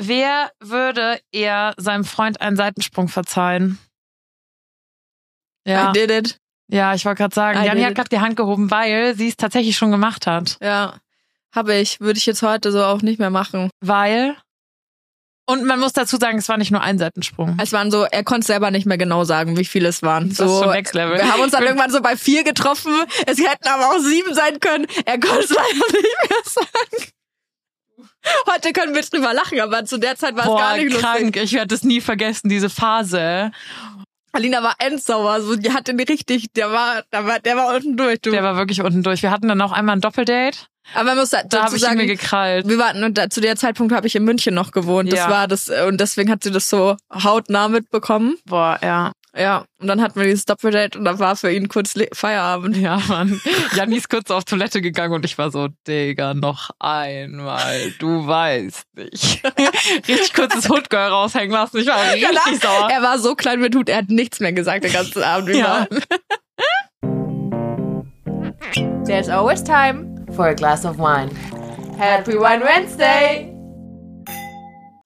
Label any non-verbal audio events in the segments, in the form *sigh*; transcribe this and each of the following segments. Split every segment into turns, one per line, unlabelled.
Wer würde eher seinem Freund einen Seitensprung verzeihen? Ja,
I did it.
ja ich wollte gerade sagen,
I
Janni hat gerade die Hand gehoben, weil sie es tatsächlich schon gemacht hat.
Ja. Habe ich. Würde ich jetzt heute so auch nicht mehr machen.
Weil. Und man muss dazu sagen, es war nicht nur ein Seitensprung.
Es waren so, er konnte selber nicht mehr genau sagen, wie viele es waren.
Das
so,
schon Next Level.
Wir haben uns dann *laughs* irgendwann so bei vier getroffen. Es hätten aber auch sieben sein können. Er konnte es leider nicht mehr sagen. Heute können wir drüber lachen, aber zu der Zeit war es
Boah,
gar nicht
krank.
lustig.
Ich werde das nie vergessen, diese Phase.
Alina war endsauer. So, die hatte den richtig, der war, der war, der war unten durch. Du.
Der war wirklich unten durch. Wir hatten dann auch einmal ein Doppeldate.
aber man muss da,
Da habe ich mir gekrallt.
wir waren, und da, zu der Zeitpunkt habe ich in München noch gewohnt. Das
Ja.
war das, und deswegen hat sie das so hautnah mitbekommen.
Boah, ja.
Ja, und dann hatten wir dieses Doppeldate und da war für ihn kurz Le Feierabend.
Ja, Mann. *laughs* Janni ist kurz auf Toilette gegangen und ich war so, Digga, noch einmal. Du weißt nicht. *laughs* richtig kurzes Hoodgirl raushängen lassen. Ich war richtig
Danach-
sauer.
Er war so klein mit Hut, er hat nichts mehr gesagt den ganzen Abend
Ja.
über. *laughs*
There's always time for a glass of wine. Happy Wine Wednesday!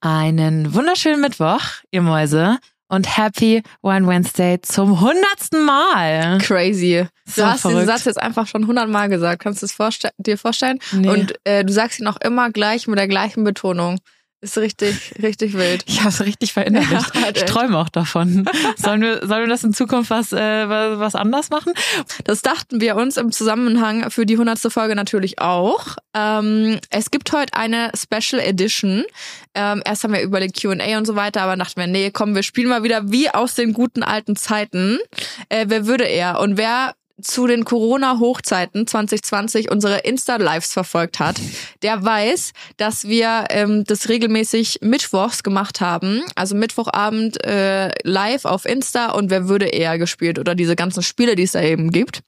Einen wunderschönen Mittwoch, ihr Mäuse. Und Happy Wine Wednesday zum hundertsten Mal.
Crazy.
So
du hast diesen
verrückt.
Satz jetzt einfach schon hundertmal gesagt. Kannst du es vorste dir vorstellen?
Nee.
Und äh, du sagst ihn auch immer gleich mit der gleichen Betonung. Ist richtig, richtig wild. *laughs*
Ich habe es richtig verinnerlicht.
Ja,
ich träume auch davon. Sollen wir, sollen wir das in Zukunft was, äh, was was anders machen?
Das dachten wir uns im Zusammenhang für die hundertste Folge natürlich auch. Ähm, es gibt heute eine Special Edition. Ähm, erst haben wir überlegt Q&A und so weiter, aber dachten wir, nee, komm, wir spielen mal wieder wie aus den guten alten Zeiten. Äh, wer würde er? Und wer zu den Corona-Hochzeiten 2020 unsere Insta-Lives verfolgt hat, der weiß, dass wir ähm, das regelmäßig mittwochs gemacht haben. Also Mittwochabend äh, live auf Insta und wer würde eher gespielt oder diese ganzen Spiele, die es da eben gibt.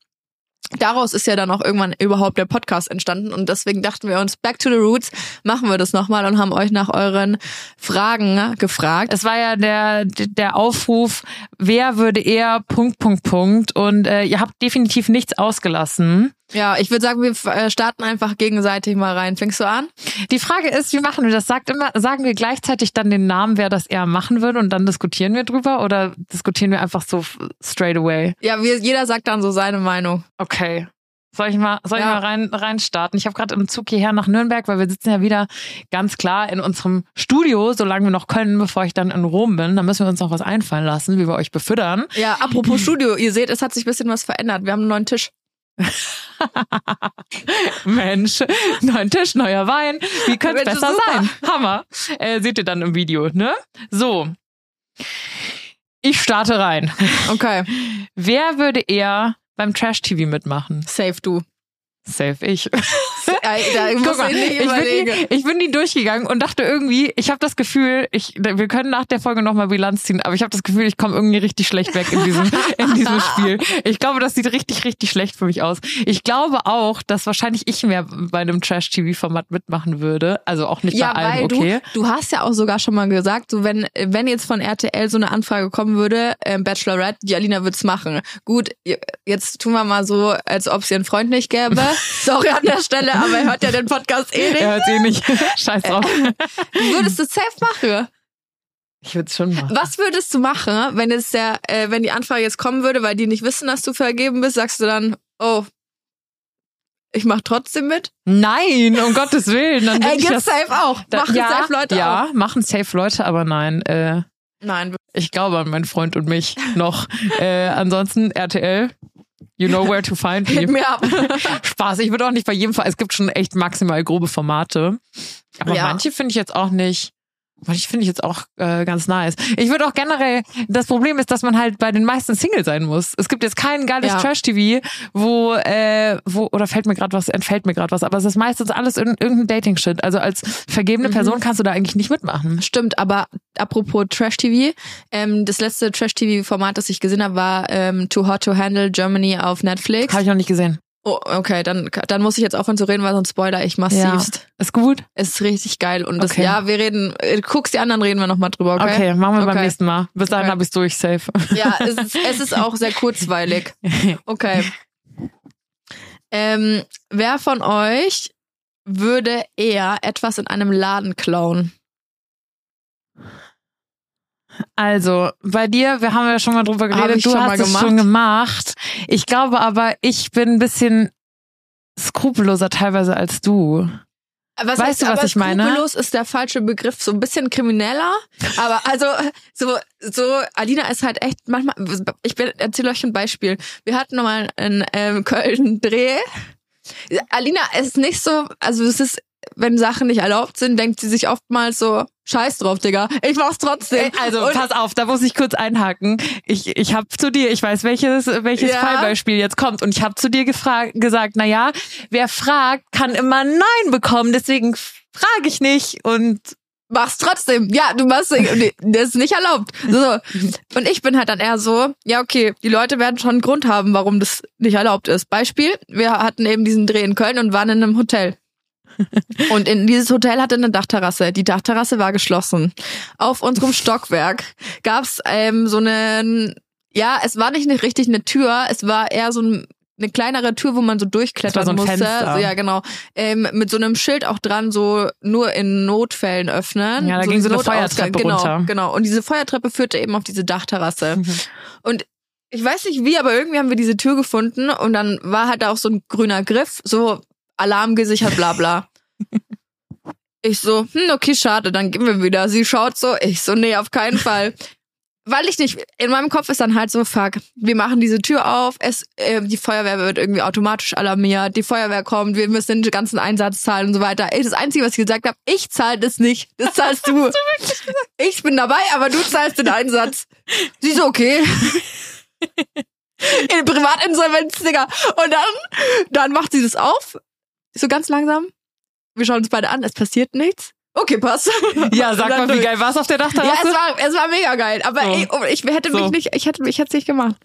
Daraus ist ja dann auch irgendwann überhaupt der Podcast entstanden und deswegen dachten wir uns, back to the roots, machen wir das nochmal und haben euch nach euren Fragen gefragt.
Es war ja der, der Aufruf, wer würde eher Punkt, Punkt, Punkt. Und äh, ihr habt definitiv nichts ausgelassen.
Ja, ich würde sagen, wir äh, starten einfach gegenseitig mal rein. Fängst du an?
Die Frage ist, wie machen wir das? Sagt immer, sagen wir gleichzeitig dann den Namen, wer das eher machen würde und dann diskutieren wir drüber oder diskutieren wir einfach so straight away?
Ja, wir, jeder sagt dann so seine Meinung.
Okay. Soll ich mal, soll ich
Ja.
mal rein, rein starten? Ich habe gerade im Zug hierher nach Nürnberg, weil wir sitzen ja wieder ganz klar in unserem Studio, solange wir noch können, bevor ich dann in Rom bin. Da müssen wir uns noch was einfallen lassen, wie wir euch befüttern.
Ja, apropos Studio, ihr seht, es hat sich ein bisschen was verändert. Wir haben einen neuen Tisch. *laughs*
Mensch, neuen Tisch, neuer Wein. Wie könnte es besser sein? Hammer. Äh, seht ihr dann im Video, ne? So. Ich starte rein.
Okay,
Wer würde eher beim Trash-TV mitmachen?
safe du.
Safe ich.
Ey, da *laughs* muss
mal,
ich
bin, die, ich bin die durchgegangen und dachte irgendwie, ich habe das Gefühl, ich, wir können nach der Folge nochmal Bilanz ziehen, aber ich habe das Gefühl, ich komme irgendwie richtig schlecht weg in diesem, *laughs* in diesem Spiel. Ich glaube, das sieht richtig, richtig schlecht für mich aus. Ich glaube auch, dass wahrscheinlich ich mehr bei einem Trash-TV-Format mitmachen würde. Also auch nicht
Ja,
bei allem,
weil
okay.
du, du hast ja auch sogar schon mal gesagt, so wenn, wenn jetzt von RTL so eine Anfrage kommen würde, ähm, Bachelorette, die Alina wird's machen. Gut, jetzt tun wir mal so, als ob es ihren Freund nicht gäbe. *laughs* Sorry an der Stelle, *laughs* aber er hört ja den Podcast eh nicht.
Er hört eh nicht. *laughs* Scheiß drauf.
Du *laughs* würdest es safe machen.
Ich würde es schon machen.
Was würdest du machen, wenn jetzt der, äh, wenn die Anfrage jetzt kommen würde, weil die nicht wissen, dass du vergeben bist, sagst du dann, oh, ich mach trotzdem mit?
Nein, um Gottes Willen. Dann ich
gibt's safe auch.
da-
Machen
ja,
safe Leute
Ja,
auch.
machen safe Leute, aber nein. Äh,
Nein,
Ich glaube an meinen Freund und mich noch. Äh, ansonsten RTL, you know where to find
hit
me.
mir ab. *laughs*
Spaß. Ich würde auch nicht bei jedem Fall. Es gibt schon echt maximal grobe Formate. Aber
Ja.
manche finde ich jetzt auch nicht. Manche finde ich jetzt auch äh, ganz nice. Ich würde auch generell, das Problem ist, dass man halt bei den meisten Single sein muss. Es gibt jetzt kein geiles
Ja.
Trash-TV, wo, äh, wo, oder fällt mir gerade was, entfällt mir gerade was, aber es ist meistens alles in, irgendein Dating-Shit. Also als vergebene
Mhm.
Person kannst du da eigentlich nicht mitmachen.
Stimmt, aber apropos Trash-TV, ähm, das letzte Trash-TV-Format, das ich gesehen habe, war ähm, Too Hot to Handle Germany auf Netflix.
Habe ich noch nicht gesehen.
Oh, okay, dann, dann muss ich jetzt aufhören zu reden, weil sonst spoiler ich massivst.
Ist gut?
Es ist richtig geil und das,
Okay.
ja, wir reden, äh, guckst die anderen, reden wir nochmal drüber, okay?
Okay, machen wir beim
Okay.
nächsten Mal. Bis dahin
Okay.
habe ich durch, safe.
Ja, es ist, es ist auch sehr kurzweilig. *laughs* Okay. Ähm, wer von euch würde eher etwas in einem Laden klauen?
Also, bei dir, wir haben ja schon mal drüber geredet, du
schon
hast es
gemacht.
schon gemacht. Ich glaube aber, ich bin ein bisschen skrupelloser teilweise als du.
Was
Weißt du, was
aber
ich meine?
Skrupellos ist der falsche Begriff, so ein bisschen krimineller. Aber also so so Alina ist halt echt manchmal. Ich erzähle euch ein Beispiel. Wir hatten nochmal in ähm, Köln einen Dreh. Alina ist nicht so, also es ist, wenn Sachen nicht erlaubt sind, denkt sie sich oftmals so, scheiß drauf, Digga, ich mach's trotzdem.
Also,
Und-
pass auf, da muss ich kurz einhaken. Ich, ich habe zu dir, ich weiß, welches, welches
Ja.
Fallbeispiel jetzt kommt. Und ich habe zu dir gefragt, gesagt, na ja, wer fragt, kann immer Nein bekommen. Deswegen frage ich nicht. Und
mach's trotzdem. Ja, du machst nee, das ist nicht erlaubt. So. Und ich bin halt dann eher so, ja, okay, die Leute werden schon einen Grund haben, warum das nicht erlaubt ist. Beispiel, wir hatten eben diesen Dreh in Köln und waren in einem Hotel. *laughs* Und in dieses Hotel hatte eine Dachterrasse. Die Dachterrasse war geschlossen. Auf unserem Stockwerk gab's ähm, so eine, ja, es war nicht eine, richtig eine Tür, es war eher so ein, eine kleinere Tür, wo man so durchklettern
so ein
musste.
Fenster.
So, ja, genau. Ähm, mit so einem Schild auch dran, so nur in Notfällen öffnen.
Ja, da ging so eine. Feuertreppe
genau,
runter.
Genau. Und diese Feuertreppe führte eben auf diese Dachterrasse. Und ich weiß nicht wie, aber irgendwie haben wir diese Tür gefunden und dann war halt da auch so ein grüner Griff, so Alarm gesichert, bla bla. *laughs* Ich so, hm, okay, schade, dann gehen wir wieder. Sie schaut so, ich so, nee, auf keinen Fall. Weil ich nicht, in meinem Kopf ist dann halt so, fuck, wir machen diese Tür auf, es, äh, die Feuerwehr wird irgendwie automatisch alarmiert, die Feuerwehr kommt, wir müssen den ganzen Einsatz zahlen und so weiter. Das Einzige, was ich gesagt habe, ich zahle das nicht, das *laughs* zahlst du. ich bin dabei, aber du zahlst den Einsatz. Sie so, okay. *laughs* In Privatinsolvenz, Digga. Und dann, dann macht sie das auf, so ganz langsam. Wir schauen uns beide an, es passiert nichts. Okay, passt. *laughs*
ja, sag mal, wie geil war's auf der
Ja,
Dachterrasse?
es war, es war mega geil. Aber
So.
ey, oh, ich hätte mich
So.
nicht, ich hätte, ich hätte es nicht gemacht. *laughs*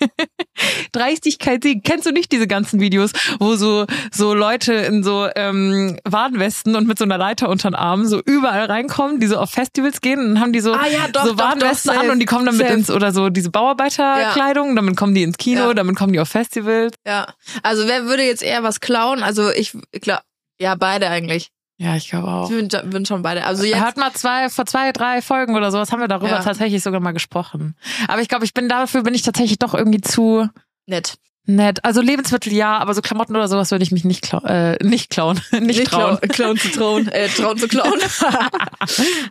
*laughs*
Dreistigkeit siegt. Kennst du nicht diese ganzen Videos, wo so so Leute in so ähm, Warnwesten und mit so einer Leiter unter den Armen so überall reinkommen, die so auf Festivals gehen und dann haben die so,
Ah ja, doch,
so
doch,
Warnwesten
doch,
an und die kommen damit
safe.
ins oder so diese Bauarbeiterkleidung, damit kommen die ins Kino,
Ja.
damit kommen die auf Festivals.
Ja. Also wer würde jetzt eher was klauen? Also ich, klar, ja, beide eigentlich.
Ja, ich glaube auch.
Ich bin, schon beide. Also jetzt,
Hört mal zwei, vor zwei, drei Folgen oder sowas haben wir darüber
Ja.
tatsächlich sogar mal gesprochen. Aber ich glaube, ich bin dafür bin ich tatsächlich doch irgendwie zu
nett.
nett. Also Lebensmittel ja, aber so Klamotten oder sowas würde ich mich nicht, klau äh, nicht klauen. *laughs* nicht, trauen.
Klauen, klauen zu trauen. Äh, trauen zu klauen. *laughs*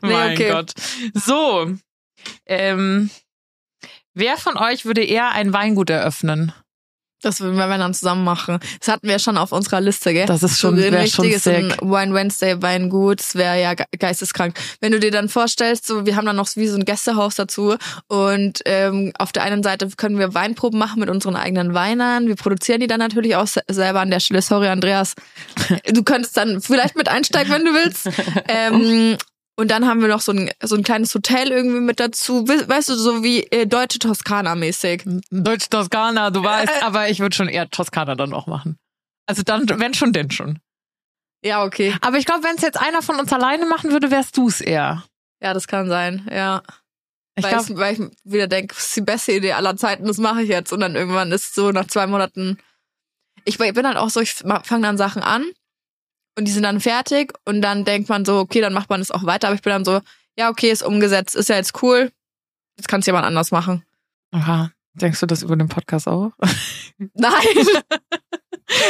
Nee,
mein
okay.
Gott. So. Ähm, wer von euch würde eher ein Weingut eröffnen?
Das würden wir dann zusammen machen. Das hatten wir ja schon auf unserer Liste, gell?
Das ist schon,
so ein
schon
richtiges
sick.
ein Wine Wednesday Weingut, das wäre ja ge- geisteskrank. Wenn du dir dann vorstellst, so wir haben dann noch wie so ein Gästehaus dazu und ähm, auf der einen Seite können wir Weinproben machen mit unseren eigenen Weinern. Wir produzieren die dann natürlich auch se- selber an der Stelle. Sorry, Andreas. *laughs* Du könntest dann vielleicht mit einsteigen, wenn du willst. *laughs* Ähm, und dann haben wir noch so ein, so ein kleines Hotel irgendwie mit dazu. We- Weißt du, so wie äh, deutsche Toskana-mäßig.
Deutsch Toskana, du weißt, aber ich würde schon eher Toskana dann auch machen. Also dann, wenn schon, denn schon.
Ja, okay.
Aber ich glaube, wenn es jetzt einer von uns alleine machen würde, wärst du es eher.
Ja, das kann sein, ja.
Ich
weil,
glaube,
ich, weil ich wieder denke, das ist die beste Idee aller Zeiten, das mache ich jetzt. Und dann irgendwann ist so nach zwei Monaten. Ich bin halt auch so, ich fange dann Sachen an und die sind dann fertig und dann denkt man so, okay, dann macht man es auch weiter. Aber ich bin dann so, ja, okay, ist umgesetzt, ist ja jetzt cool. Jetzt kann es jemand anders machen.
aha, denkst du das über den Podcast auch?
Nein. *laughs*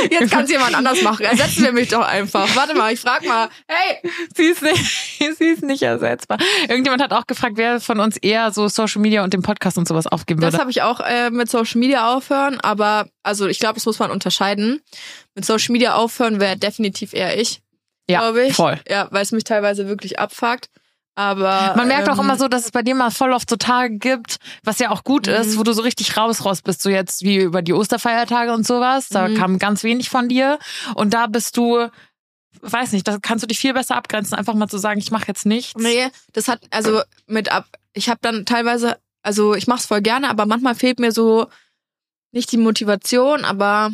Jetzt kann es jemand anders machen. Ersetzen wir mich doch einfach. Warte mal, ich frag mal. Hey,
Sie ist nicht, *laughs* sie ist nicht ersetzbar. Irgendjemand hat auch gefragt, wer von uns eher so Social Media und den Podcast und sowas aufgeben
Das
würde.
habe ich auch äh, mit Social Media aufhören, aber also ich glaube, das muss man unterscheiden. Mit Social Media aufhören wäre definitiv eher ich,
Ja,
glaube ich.
voll.
Ja, weil es mich teilweise wirklich abfuckt. Aber
Man merkt auch
ähm,
immer so, dass es bei dir mal voll oft so Tage gibt, was ja auch gut ist,
Mhm.
wo du so richtig raus raus bist, so jetzt wie über die Osterfeiertage und sowas. Da
Mhm.
kam ganz wenig von dir und da bist du, weiß nicht, da kannst du dich viel besser abgrenzen, einfach mal zu sagen, ich mache jetzt nichts.
Nee, das hat also mit ab. Ich habe dann teilweise, also ich mache es voll gerne, aber manchmal fehlt mir so nicht die Motivation, aber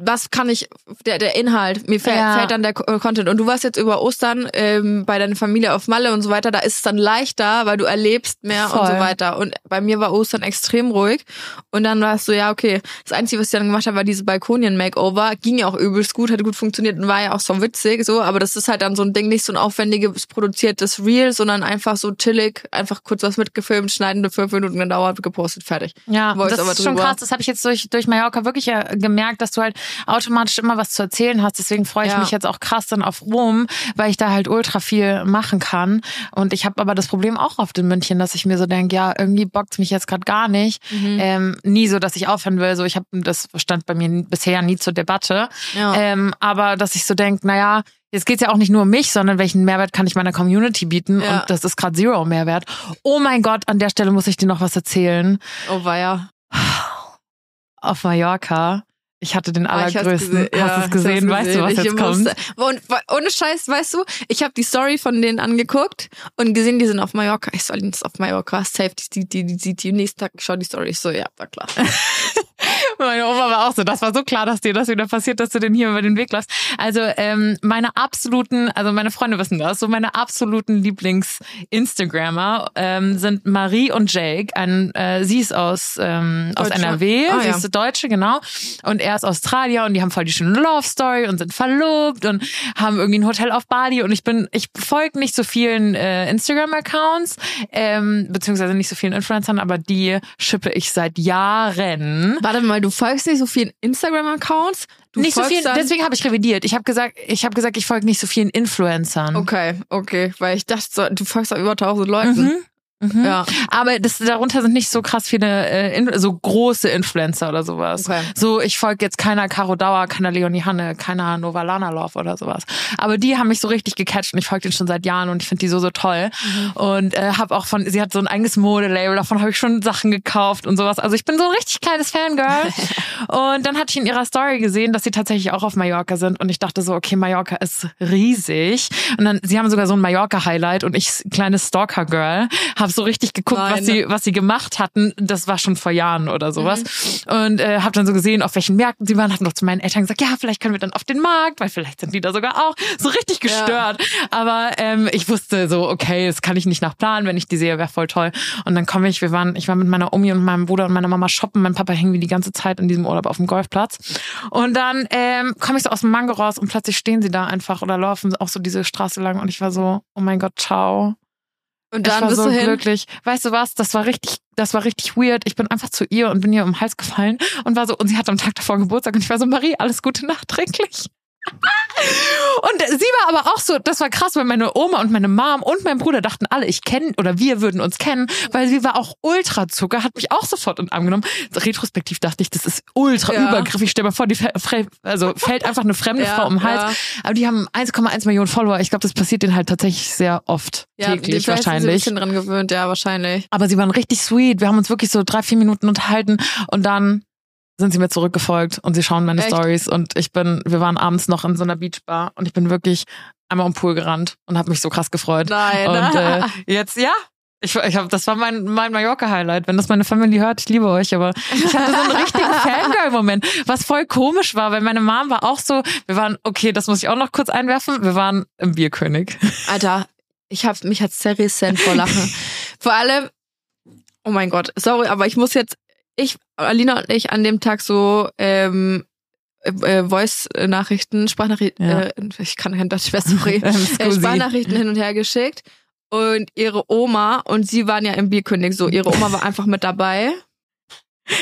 was kann ich, der, der Inhalt, mir fällt,
Ja.
fällt dann der äh, Content. Und du warst jetzt über Ostern ähm, bei deiner Familie auf Malle und so weiter, da ist es dann leichter, weil du erlebst mehr und so
Voll.
weiter. Und bei mir war Ostern extrem ruhig. Und dann war es so, ja, okay, das Einzige, was ich dann gemacht habe, war diese Balkonien-Makeover. Ging ja auch übelst gut, hat gut funktioniert und war ja auch so witzig, so. Aber das ist halt dann so ein Ding, nicht so ein aufwendiges, produziertes Reel, sondern einfach so chillig, einfach kurz was mitgefilmt, schneidende fünf Minuten gedauert, gepostet, fertig.
Ja,
Voice
das ist schon krass. Das habe ich jetzt durch, durch Mallorca wirklich äh, gemerkt, dass du halt automatisch immer was zu erzählen hast. Deswegen freue ich
Ja.
mich jetzt auch krass dann auf Rom, weil ich da halt ultra viel machen kann. Und ich habe aber das Problem auch oft in München, dass ich mir so denke, ja, irgendwie bockt's mich jetzt gerade gar nicht.
Mhm.
Ähm, nie so, dass ich aufhören will. So, ich habe das stand bei mir bisher nie zur Debatte.
Ja.
Ähm, aber dass ich so denke, naja, jetzt geht's ja auch nicht nur um mich, sondern welchen Mehrwert kann ich meiner Community bieten?
Ja.
Und das ist gerade Zero Mehrwert. Oh mein Gott, an der Stelle muss ich dir noch was erzählen
Oh, ja.
auf Mallorca. Ich hatte den
Ah, ich
allergrößten.
ja,
Hast es
ich
gesehen?
hab's
Weißt du, was
gesehen.
jetzt
Ich
kommt?
Und ohne Scheiß, weißt du, ich habe die Story von denen angeguckt und gesehen, die sind auf Mallorca. Ich soll jetzt auf Mallorca. Safe, die, die, die, die, die nächsten Tag, ich schau die Story. Ich so, ja, war klar. *laughs*
Meine Oma war auch so. Das war so klar, dass dir das wieder passiert, dass du den hier über den Weg läufst. Also ähm, meine absoluten, also meine Freunde wissen das, so meine absoluten Lieblings-Instagrammer ähm, sind Marie und Jake. Ein, äh, sie ist aus, ähm, aus. NRW,
Ah,
sie
ja.
ist Deutsche, genau. Und er ist Australier und die haben voll die schöne Love-Story und sind verlobt und haben irgendwie ein Hotel auf Bali. Und ich bin, ich folge nicht so vielen äh, Instagram-Accounts, ähm, beziehungsweise nicht so vielen Influencern, aber die schippe ich seit Jahren.
Warte mal, du folgst nicht so vielen Instagram-Accounts? Du
nicht so
folgst
viel,
dann-
deswegen habe ich revidiert. Ich habe gesagt, ich habe gesagt, ich folge nicht so vielen Influencern.
Okay, okay, weil ich dachte, du folgst auch über tausend Leuten.
Mhm. Mhm.
Ja.
Aber das, darunter sind nicht so krass viele, äh, so große Influencer oder sowas.
Okay.
So, ich folge jetzt keiner Caro Dauer, keiner Leonie Hanne, keiner Nova Lana Love oder sowas. Aber die haben mich so richtig gecatcht und ich folge denen schon seit Jahren und ich finde die so, so toll.
Mhm.
Und äh, habe auch von, sie hat so ein eigenes Modelabel, davon habe ich schon Sachen gekauft und sowas. Also ich bin so ein richtig kleines Fangirl. *laughs* und dann hatte ich in ihrer Story gesehen, dass sie tatsächlich auch auf Mallorca sind und ich dachte so, okay, Mallorca ist riesig. Und dann, sie haben sogar so ein Mallorca-Highlight und ich, kleines Stalker-Girl, habe so richtig geguckt,
Nein.
was sie, was sie gemacht hatten. Das war schon vor Jahren oder sowas. Und äh, habe dann so gesehen, auf welchen Märkten sie waren, hab noch zu meinen Eltern gesagt, ja, vielleicht können wir dann auf den Markt, weil vielleicht sind die da sogar auch. So richtig gestört. Aber ähm, ich wusste so, okay, das kann ich nicht nach Plan, wenn ich die sehe, wäre voll toll. Und dann komme ich, wir waren, ich war mit meiner Omi und meinem Bruder und meiner Mama shoppen. Mein Papa hing wie die ganze Zeit in diesem Urlaub auf dem Golfplatz. Und dann ähm, komme ich so aus dem Mango raus und plötzlich stehen sie da einfach oder laufen auch so diese Straße lang und ich war so, oh mein Gott, ciao.
Und
ich
dann
war
bist
so
du hin.
glücklich. Weißt du was? Das war richtig, das war richtig weird. Ich bin einfach zu ihr und bin ihr um den Hals gefallen und war so, und sie hatte am Tag davor Geburtstag und ich war so, Marie, alles Gute nachträglich. Und sie war aber auch so, das war krass, weil meine Oma und meine Mom und mein Bruder dachten alle, ich kenne oder wir würden uns kennen, weil sie war auch Ultrazucker, hat mich auch sofort in den Arm genommen. Retrospektiv dachte ich, das ist ultra
Ja.
übergriffig. Stell dir mal vor, die also fällt einfach eine fremde *laughs*
Ja,
Frau um den Hals.
ja.
Aber die haben 1,1 Millionen Follower. Ich glaube, das passiert denen halt tatsächlich sehr oft
Ja, die
täglich
vielleicht sind sie ein
wahrscheinlich.
bisschen dran gewöhnt, ja, wahrscheinlich.
Aber sie waren richtig sweet. Wir haben uns wirklich so drei, vier Minuten unterhalten und dann sind sie mir zurückgefolgt und sie schauen meine
Echt?
Stories und ich bin, wir waren abends noch in so einer Beachbar und ich bin wirklich einmal um den Pool gerannt und habe mich so krass gefreut.
Nein.
Und äh, *laughs* jetzt, ja, ich, ich hab, das war mein, mein Mallorca-Highlight. Wenn das meine Familie hört, ich liebe euch, aber ich hatte so einen richtigen *laughs* Fangirl-Moment, was voll komisch war, weil meine Mom war auch so, wir waren, okay, das muss ich auch noch kurz einwerfen, wir waren im Bierkönig. *laughs*
Alter, ich hab mich hat's zerrissen vor Lachen. vor allem, oh mein Gott, sorry, aber ich muss jetzt, ich, Alina und ich an dem Tag so ähm, äh, äh, Voice-Nachrichten, Sprachnachrichten,
Ja.
äh, ich kann kein Deutsch mehr, sorry, *laughs* äh,
scusi.
Sprachnachrichten hin und her geschickt. Und ihre Oma, und sie waren ja im Bierkönig so, ihre Oma war einfach mit dabei.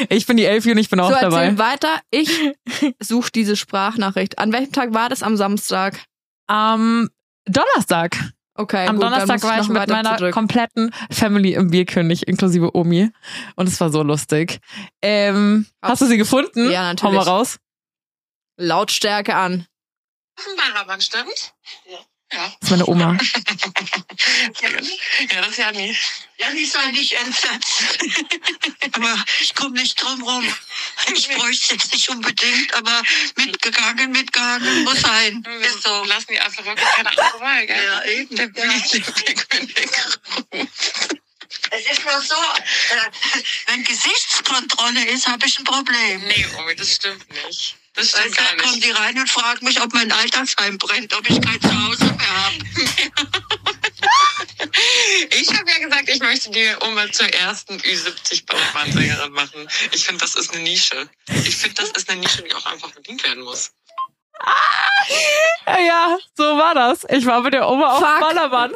Ich bin die Elfie und ich bin auch
so,
dabei.
weiter. Ich suche diese Sprachnachricht. An welchem Tag war das? Am Samstag.
Am Donnerstag.
Okay,
Am
gut, dann
Donnerstag
muss
war ich
noch
mit meiner
zurück.
kompletten Family im Bierkönig, inklusive Omi. Und es war so lustig. Ähm, hast du sie gefunden?
Ja,
Hau mal
natürlich.
raus.
Lautstärke an.
Ballermann, stimmt? Ja. Ja.
Das ist meine Oma. *laughs*
ja, das ist Janni. Janni sei nicht entsetzt. *laughs* aber ich komme nicht drum rum. Ich *laughs* bräuchte jetzt nicht unbedingt, aber mitgegangen, mitgegangen muss sein. Ist so. Lassen die einfach wirklich keine andere Wahl, gell? Ja, eben. Der Es ist nur so, äh, wenn Gesichtskontrolle ist, habe ich ein Problem. Nee, Omi, das stimmt nicht. Das gar nicht. kommt die rein und fragt mich, ob mein Altersheim brennt, ob ich kein Zuhause mehr habe. *laughs*
Ich habe ja gesagt, ich möchte die Oma zur ersten Ü70-Bauchbahnsängerin machen. Ich finde, das ist eine Nische. Ich finde, das ist eine Nische, die auch einfach bedient werden muss.
Ja, so war das. Ich war mit der Oma auf
Fuck.
Ballermann.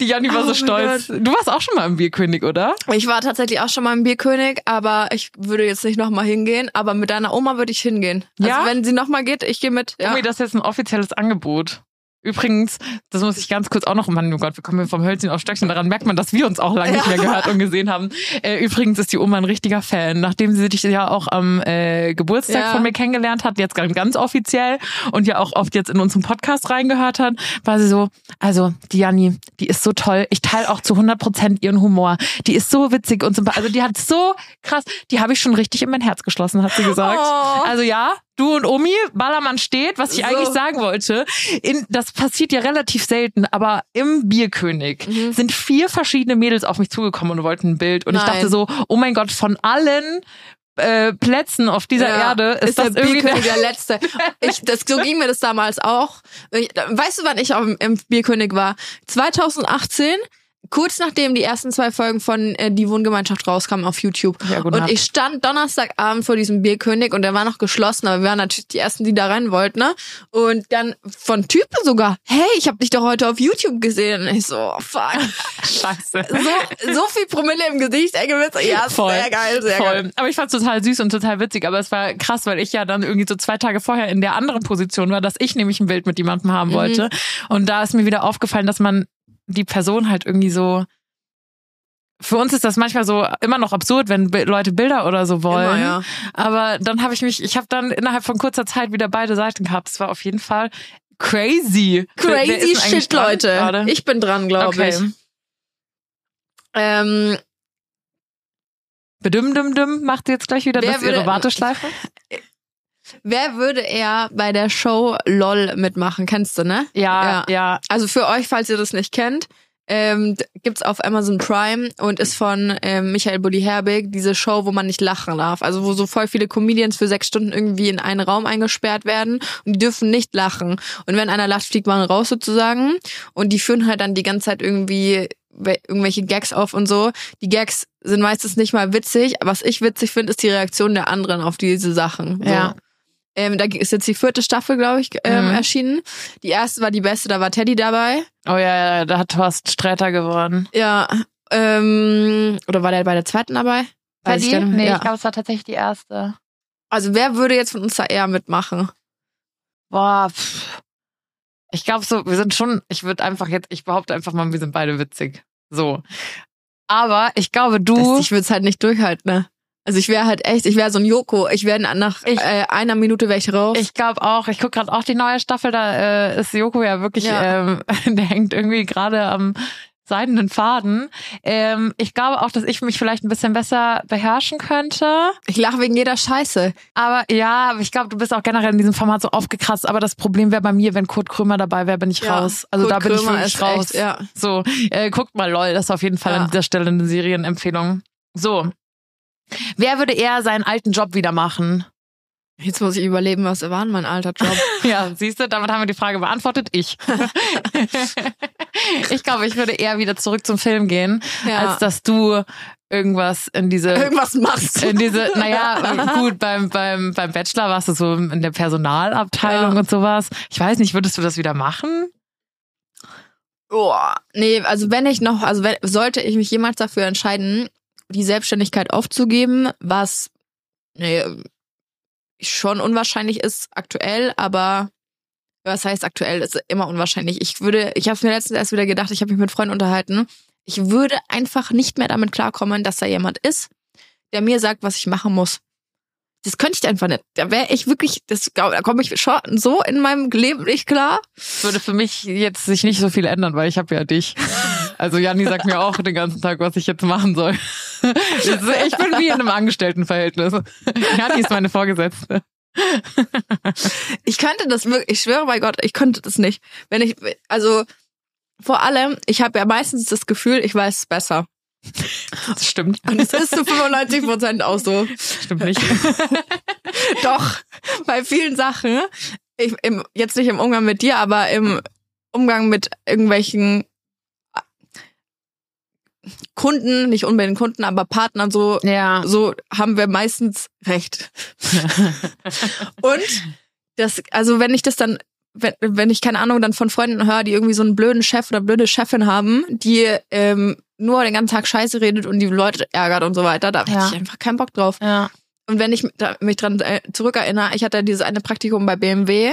Die Janni war
Oh
so stolz. Du warst auch schon mal im Bierkönig, oder?
Ich war tatsächlich auch schon mal im Bierkönig, aber ich würde jetzt nicht nochmal hingehen. Aber mit deiner Oma würde ich hingehen. Also
Ja?
wenn sie nochmal geht, ich gehe mit. Ja.
Omi, das ist jetzt ein offizielles Angebot. Übrigens, das muss ich ganz kurz auch noch, Mann, oh Gott, wir kommen hier vom Hölzchen auf Stöckchen, daran merkt man, dass wir uns auch lange nicht mehr gehört und gesehen haben. Äh, übrigens ist die Oma ein richtiger Fan, nachdem sie dich ja auch am äh, Geburtstag
Ja.
von mir kennengelernt hat, jetzt ganz offiziell und ja auch oft jetzt in unseren Podcast reingehört hat, war sie so, also die Janni, die ist so toll, ich teile auch zu 100 Prozent ihren Humor, die ist so witzig und so, also die hat so krass, die habe ich schon richtig in mein Herz geschlossen, hat sie gesagt.
Oh.
Also ja, du und Omi, Ballermann steht, was ich
So.
eigentlich sagen wollte. In, das passiert ja relativ selten, aber im Bierkönig
Mhm.
sind vier verschiedene Mädels auf mich zugekommen und wollten ein Bild. Und ich
Nein.
dachte so, oh mein Gott, von allen äh, Plätzen auf dieser
Ja,
Erde ist, das
der
irgendwie
Bierkönig
der,
der *laughs* letzte. Ich, das, so ging mir das damals auch. Ich, weißt du, wann ich auf, im Bierkönig war? 2018. Kurz nachdem die ersten zwei Folgen von äh, Die Wohngemeinschaft rauskamen auf YouTube.
Ja,
und
Nacht.
ich stand Donnerstagabend vor diesem Bierkönig und der war noch geschlossen, aber wir waren natürlich die ersten, die da rein wollten. Ne? Und dann von Typen sogar, hey, ich habe dich doch heute auf YouTube gesehen. Und ich so, oh, fuck. *laughs*
Scheiße.
So, so viel Promille im Gesicht, ey, gewitzt. Ja,
Voll,
sehr geil, sehr
voll.
geil.
Aber ich fand's total süß und total witzig. Aber es war krass, weil ich ja dann irgendwie so zwei Tage vorher in der anderen Position war, dass ich nämlich ein Bild mit jemandem haben
Mhm.
wollte. Und da ist mir wieder aufgefallen, dass man die Person halt irgendwie so. Für uns ist das manchmal so immer noch absurd, wenn Leute Bilder oder so wollen.
Immer, ja.
Aber dann habe ich mich, ich habe dann innerhalb von kurzer Zeit wieder beide Seiten gehabt. Es war auf jeden Fall crazy.
Crazy shit, Leute.
gerade?
Ich bin dran, glaube
okay.
ich. Ähm,
Bedüm, düm, düm macht sie jetzt gleich wieder das ihre Warteschleife.
Wer würde eher bei der Show LOL mitmachen? Kennst du, ne?
Ja, ja,
Also für euch, falls ihr das nicht kennt, ähm, gibt's auf Amazon Prime und ist von ähm, Michael Bulli Herbig diese Show, wo man nicht lachen darf. Also wo so voll viele Comedians für sechs Stunden irgendwie in einen Raum eingesperrt werden und die dürfen nicht lachen. Und wenn einer lacht, fliegt man raus sozusagen. Und die führen halt dann die ganze Zeit irgendwie we- irgendwelche Gags auf und so. Die Gags sind meistens nicht mal witzig. Was ich witzig finde, ist die Reaktion der anderen auf diese Sachen. So.
Ja.
Ähm, da ist jetzt die vierte Staffel, glaube ich, ähm,
Mhm.
erschienen. Die erste war die beste, da war Teddy dabei.
Oh ja, ja, da hat Thorst Sträter gewonnen.
Ja, ähm, oder war der bei der zweiten dabei? Weiß ich gar nicht mehr. ja.
glaube, es war tatsächlich die erste.
Also wer würde jetzt von uns da eher mitmachen?
Boah, pff. ich glaube so, wir sind schon, ich würde einfach jetzt, ich behaupte einfach mal, wir sind beide witzig. So. Aber ich glaube, du.
Das, ich würde es halt nicht durchhalten, ne? Also ich wäre halt echt, ich wäre so ein Joko. Ich wäre nach
Ich-
äh, einer Minute wäre ich raus.
Ich glaube auch, ich gucke gerade auch die neue Staffel, da äh, ist Joko ja wirklich,
Ja.
Ähm, *laughs* der hängt irgendwie gerade am seidenen Faden. Ähm, ich glaube auch, dass ich mich vielleicht ein bisschen besser beherrschen könnte.
ich lache wegen jeder Scheiße.
Aber ja, aber ich glaube, du bist auch generell in diesem Format so aufgekratzt. Aber das Problem wäre bei mir, wenn Kurt Krömer dabei wäre, bin ich
Ja,
raus. Also
Kurt
da bin ich
Krömer
wirklich
ist
raus.
echt, ja.
So, äh, guckt mal, lol, das ist auf jeden Fall
Ja.
an dieser Stelle eine Serienempfehlung. So. Wer würde eher seinen alten Job wieder machen?
Jetzt muss ich überleben, was war denn mein alter Job? *laughs*
Ja, siehst du, damit haben wir die Frage beantwortet. Ich. *laughs* ich glaube, ich würde eher wieder zurück zum Film gehen,
Ja.
als dass du irgendwas in diese
Irgendwas machst.
in diese, naja, *laughs* gut, beim, beim, beim Bachelor warst du so in der Personalabteilung
Ja.
und sowas. Ich weiß nicht, würdest du das wieder machen?
Oh, nee, also wenn ich noch, also wenn, sollte ich mich jemals dafür entscheiden, die Selbstständigkeit aufzugeben, was nee, schon unwahrscheinlich ist aktuell, aber was heißt aktuell, ist immer unwahrscheinlich. Ich würde, ich habe mir letztens erst wieder gedacht, ich habe mich mit Freunden unterhalten, ich würde einfach nicht mehr damit klarkommen, dass da jemand ist, der mir sagt, was ich machen muss. Das könnte ich einfach nicht. Da wäre ich wirklich, das, da komme ich schon so in meinem Leben nicht klar.
Das würde für mich jetzt sich nicht so viel ändern, weil ich habe ja dich. *laughs* Also Janni sagt mir auch den ganzen Tag, was ich jetzt machen soll. *laughs* Ich bin wie in einem Angestelltenverhältnis. Janni ist meine Vorgesetzte.
Ich könnte das wirklich, ich schwöre bei Gott, ich könnte das nicht. Wenn ich, also vor allem, ich habe ja meistens das Gefühl, ich weiß es besser.
Das stimmt.
Und es ist zu 95 Prozent auch so.
Stimmt nicht. *laughs*
Doch. bei vielen Sachen, ich, im, jetzt nicht im Umgang mit dir, aber im Umgang mit irgendwelchen Kunden, nicht unbedingt Kunden, aber Partnern, so,
Ja.
so haben wir meistens recht. *laughs* Und das, also wenn ich das dann, wenn, wenn ich keine Ahnung dann von Freunden höre, die irgendwie so einen blöden Chef oder blöde Chefin haben, die ähm, nur den ganzen Tag Scheiße redet und die Leute ärgert und so weiter, da
Ja.
hätte ich einfach keinen Bock drauf.
Ja.
Und wenn ich mich dran äh, zurückerinnere, ich hatte dieses eine Praktikum bei BMW,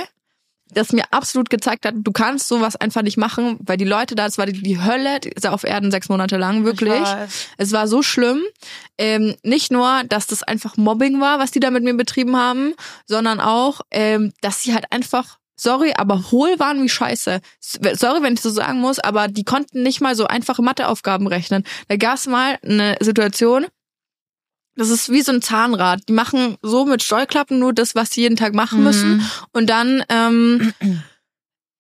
das mir absolut gezeigt hat, du kannst sowas einfach nicht machen, weil die Leute da, es war die, die Hölle, die ist auf Erden sechs Monate lang, wirklich. Es war so schlimm. Ähm, nicht nur, dass das einfach Mobbing war, was die da mit mir betrieben haben, sondern auch, ähm, dass sie halt einfach, sorry, aber hohl waren wie Scheiße. Sorry, wenn ich so sagen muss, aber die konnten nicht mal so einfache Matheaufgaben rechnen. Da gab's mal eine Situation, das ist wie so ein Zahnrad. Die machen so mit Steuerklappen nur das, was sie jeden Tag machen müssen. Und dann ähm,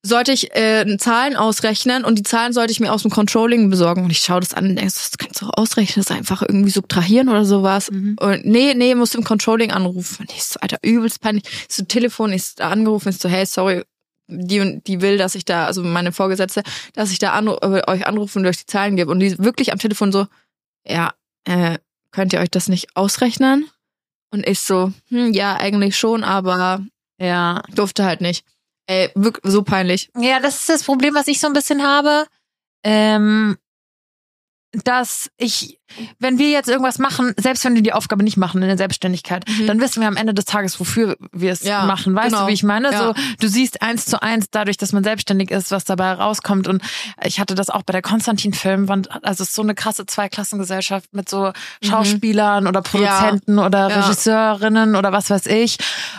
sollte ich äh, Zahlen ausrechnen und die Zahlen sollte ich mir aus dem Controlling besorgen. Und ich schaue das an und denke, das kannst du auch ausrechnen, das ist einfach irgendwie subtrahieren oder sowas.
Mhm.
Und nee, nee, musst du im Controlling anrufen. Und ich so, Alter, übelst peinlich. Ich so, Telefon, ich so, angerufen, ich so, hey, sorry, die und die will, dass ich da, also meine Vorgesetzte, dass ich da anru äh, euch anrufe und euch die Zahlen gebe. Und die wirklich am Telefon so, ja, äh, könnt ihr euch das nicht ausrechnen? Und ich so, hm, ja, eigentlich schon, aber
Ja.
durfte halt nicht. Ey, wirklich so peinlich.
Ja, das ist das Problem, was ich so ein bisschen habe. Ähm, dass ich, wenn wir jetzt irgendwas machen, selbst wenn wir die Aufgabe nicht machen in der Selbstständigkeit,
Mhm.
dann wissen wir am Ende des Tages, wofür wir es
Ja,
machen. Weißt
genau.
du, wie ich meine?
Ja.
So, du siehst eins zu eins dadurch, dass man selbstständig ist, was dabei rauskommt. Und ich hatte das auch bei der Konstantin-Film, also es ist so eine krasse Zweiklassengesellschaft mit so Schauspielern oder Produzenten oder
Mhm. Ja.
Regisseurinnen oder was weiß ich.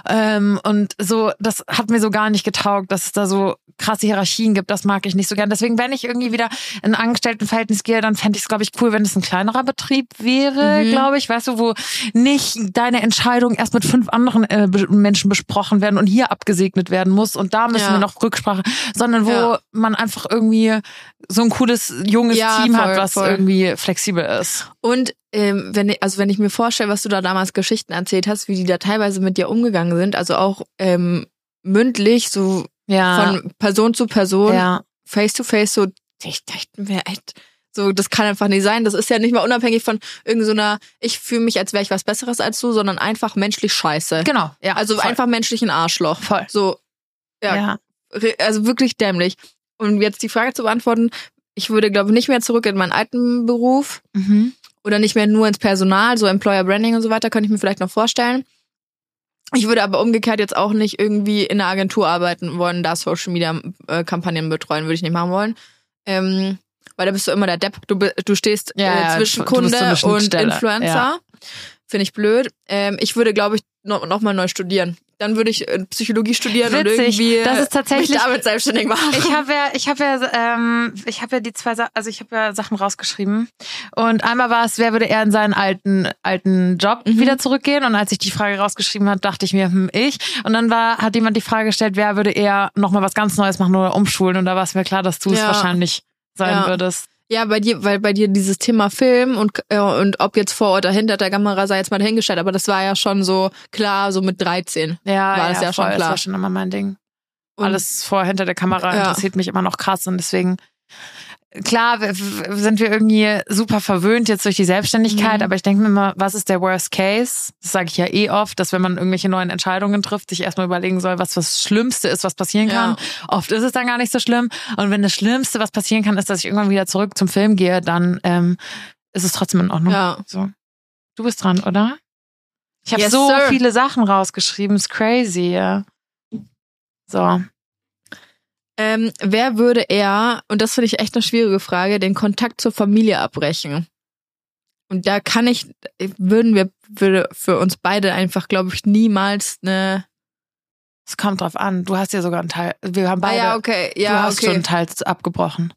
Ähm, und so, das hat mir so gar nicht getaugt, dass es da so krasse Hierarchien gibt. Das mag ich nicht so gern. Deswegen, wenn ich irgendwie wieder in ein Angestelltenverhältnis gehe, dann fände ich es, glaube ich, cool, wenn es ein kleinerer Betrieb wäre,
Mhm.
glaube ich. Weißt du, wo nicht deine Entscheidung erst mit fünf anderen äh, Menschen besprochen werden und hier abgesegnet werden muss und da müssen
Ja.
wir noch Rücksprache, sondern wo
Ja.
man einfach irgendwie so ein cooles, junges
Ja,
Team
voll,
hat, was
voll.
irgendwie flexibel ist.
Und ähm, wenn ich, also wenn ich mir vorstelle, was du da damals Geschichten erzählt hast, wie die da teilweise mit dir umgegangen sind, also auch ähm, mündlich, so
Ja.
von Person zu Person,
ja.
face to face, so, ich dachte mir echt, so, das kann einfach nicht sein. Das ist ja nicht mal unabhängig von irgendeiner, ich fühle mich, als wäre ich was Besseres als du, sondern einfach menschlich scheiße.
Genau. Ja.
Also
voll.
einfach menschlich ein Arschloch.
Voll.
So, ja,
Ja.
Also wirklich dämlich. Um jetzt die Frage zu beantworten, ich würde, glaube ich, nicht mehr zurück in meinen alten Beruf
Mhm.
oder nicht mehr nur ins Personal, so Employer Branding und so weiter, könnte ich mir vielleicht noch vorstellen. Ich würde aber umgekehrt jetzt auch nicht irgendwie in einer Agentur arbeiten wollen, da Social Media äh, Kampagnen betreuen, würde ich nicht machen wollen. Ähm, weil da bist du immer der Depp. Du, du stehst
Ja,
äh,
ja,
zwischen
eine
Kunde und. Influencer.
Ja.
Finde ich blöd. Ähm, ich würde, glaube ich, noch, noch mal neu studieren. Dann würde ich äh, Psychologie studieren und
Witzig.
irgendwie
Das ist tatsächlich-
mich damit selbstständig machen.
Ich habe ja, ich habe ja, ähm, ich habe ja die zwei, Sa also ich habe ja Sachen rausgeschrieben und einmal war es, wer würde eher in seinen alten alten Job
Mhm.
wieder zurückgehen und als ich die Frage rausgeschrieben hat, dachte ich mir, hm, ich und dann war, hat jemand die Frage gestellt, wer würde eher noch mal was ganz Neues machen oder umschulen und da war es mir klar, dass du es
Ja.
wahrscheinlich sein
Ja.
würdest.
Ja, bei dir, weil bei dir dieses Thema Film und äh, und ob jetzt vor oder hinter der Kamera sei jetzt mal dahingestellt, aber das war ja schon so klar, so mit 13.
Ja,
War das ja schon
voll,
klar.
Das war schon immer mein Ding.
Und-
Alles vor hinter der Kamera
Ja.
interessiert mich immer noch krass und deswegen klar sind wir irgendwie super verwöhnt jetzt durch die Selbstständigkeit,
Mhm.
aber ich denke mir immer, was ist der Worst Case? Das sage ich ja eh oft, dass wenn man irgendwelche neuen Entscheidungen trifft, sich erstmal überlegen soll, was das Schlimmste ist, was passieren kann.
Ja.
Oft ist es dann gar nicht so schlimm und wenn das Schlimmste, was passieren kann, ist, dass ich irgendwann wieder zurück zum Film gehe, dann ähm, ist es trotzdem in Ordnung.
Ja.
So. Du bist dran, oder? Ich habe
Yes,
so
sir.
viele Sachen rausgeschrieben, ist crazy. Ja. So.
Ähm, wer würde eher, und das finde ich echt eine schwierige Frage, den Kontakt zur Familie abbrechen? Und da kann ich, würden wir, würde für uns beide einfach, glaube ich, niemals eine.
Es kommt drauf an. Du hast ja sogar einen Teil. Wir haben beide.
ah ja, okay,
du
ja,
hast
okay.
schon einen Teil abgebrochen.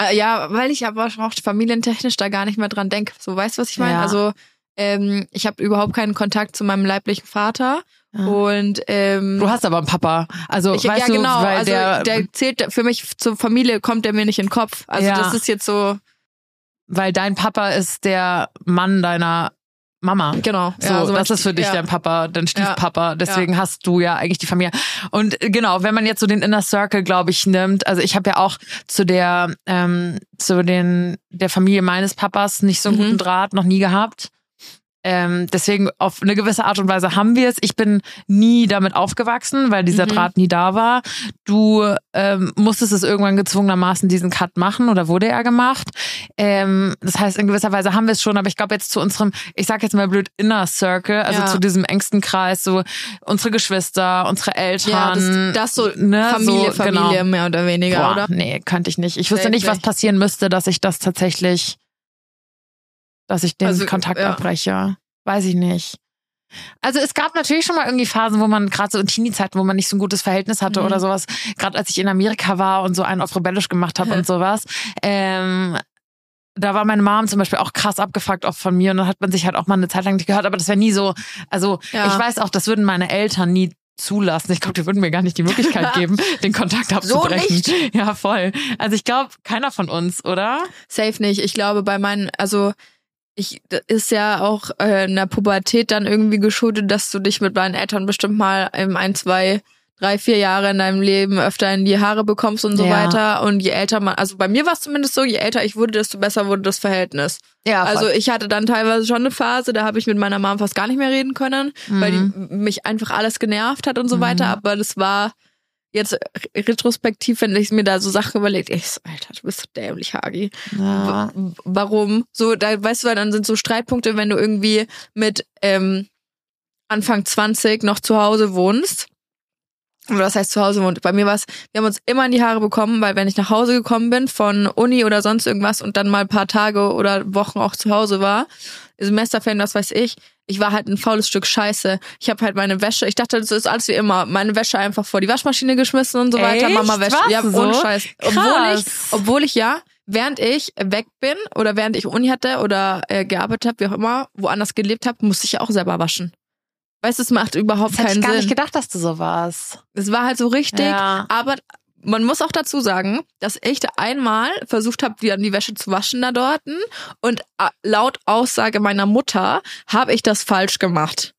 Äh, ja, weil ich aber auch familientechnisch da gar nicht mehr dran denke. So, weißt du, was ich meine?
Ja.
Also, ähm, ich habe überhaupt keinen Kontakt zu meinem leiblichen Vater.
Ja.
Und ähm,
Du hast aber einen Papa. Also
ich,
weißt
ja genau,
du, weil
also
der,
der, zählt für mich zur Familie, kommt der mir nicht in den Kopf. Also
Ja.
das ist jetzt so,
weil dein Papa ist der Mann deiner Mama.
Genau.
So,
ja, so
das ist für dich
ja.
dein Papa, dein Stiefpapa. Deswegen hast du ja eigentlich die Familie. Und genau, wenn man jetzt so den Inner Circle, glaube ich, nimmt, also ich habe ja auch zu der, ähm, zu den der Familie meines Papas nicht so einen
Mhm.
guten Draht noch nie gehabt. Ähm, deswegen auf eine gewisse Art und Weise haben wir es. Ich bin nie damit aufgewachsen, weil dieser
Mhm.
Draht nie da war. Du ähm, musstest es irgendwann gezwungenermaßen diesen Cut machen oder wurde er gemacht. Ähm, das heißt, in gewisser Weise haben wir es schon, aber ich glaube jetzt zu unserem, ich sag jetzt mal blöd, Inner Circle, also
Ja.
zu diesem engsten Kreis, so unsere Geschwister, unsere Eltern.
Ja, das, das so
ne,
Familie,
so,
Familie
Genau.
mehr oder weniger,
Boah,
oder?
Nee, könnte ich nicht. Ich wüsste nicht, was passieren müsste, dass ich das tatsächlich, dass ich den
Also,
Kontakt
ja.
abbreche. Weiß ich nicht. Also es gab natürlich schon mal irgendwie Phasen, wo man gerade so in Teenie-Zeiten, wo man nicht so ein gutes Verhältnis hatte
Mhm.
oder sowas. Gerade als ich in Amerika war und so einen auf rebellisch gemacht habe und *laughs* sowas. Ähm, da war meine Mom zum Beispiel auch krass abgefuckt auch von mir und dann hat man sich halt auch mal eine Zeit lang nicht gehört, aber das wäre nie so, also
Ja.
ich weiß auch, das würden meine Eltern nie zulassen. Ich glaube, die würden mir gar nicht die Möglichkeit *laughs* geben, den Kontakt abzubrechen.
nicht?
Ja, voll. Also ich glaube, keiner von uns, oder?
Safe nicht. Ich glaube, bei meinen, also ich ist ja auch äh, in der Pubertät dann irgendwie geschuldet, dass du dich mit meinen Eltern bestimmt mal im ein, zwei, drei, vier Jahre in deinem Leben öfter in die Haare bekommst und so
Ja.
weiter. Und je älter man, also bei mir war es zumindest so, je älter ich wurde, desto besser wurde das Verhältnis.
Ja,
Also ich hatte dann teilweise schon eine Phase, da habe ich mit meiner Mom fast gar nicht mehr reden können, weil
Mhm.
die mich einfach alles genervt hat und so weiter. Aber das war jetzt retrospektiv, wenn ich mir da so Sachen überlegt, ich so, Alter, du bist so dämlich, Hagi.
ja.
Warum? So, da weißt du, weil dann sind so Streitpunkte, wenn du irgendwie mit ähm, Anfang 20 noch zu Hause wohnst. Oder was heißt zu Hause wohnt? Bei mir war es, wir haben uns immer in die Haare bekommen, weil wenn ich nach Hause gekommen bin von Uni oder sonst irgendwas und dann mal ein paar Tage oder Wochen auch zu Hause war, Semesterferien, was weiß ich, ich war halt ein faules Stück Scheiße. Ich habe halt meine Wäsche, ich dachte, das ist alles wie immer, meine Wäsche einfach vor die Waschmaschine geschmissen und so weiter,
Echt?
Mama Wäsche.
War's
Ja,
so?
ohne Scheiß. Obwohl ich,
Krass.
obwohl ich ja, während ich weg bin oder während ich Uni hatte oder äh, gearbeitet habe, wie auch immer, woanders gelebt habe, musste ich ja auch selber waschen. Weißt du, es macht überhaupt
Das hätte
keinen
ich gar
Sinn.
nicht gedacht, dass du so warst.
Es war halt so richtig,
Ja.
aber man muss auch dazu sagen, dass ich da einmal versucht habe, die, die Wäsche zu waschen da dorten und äh, laut Aussage meiner Mutter habe ich das falsch gemacht.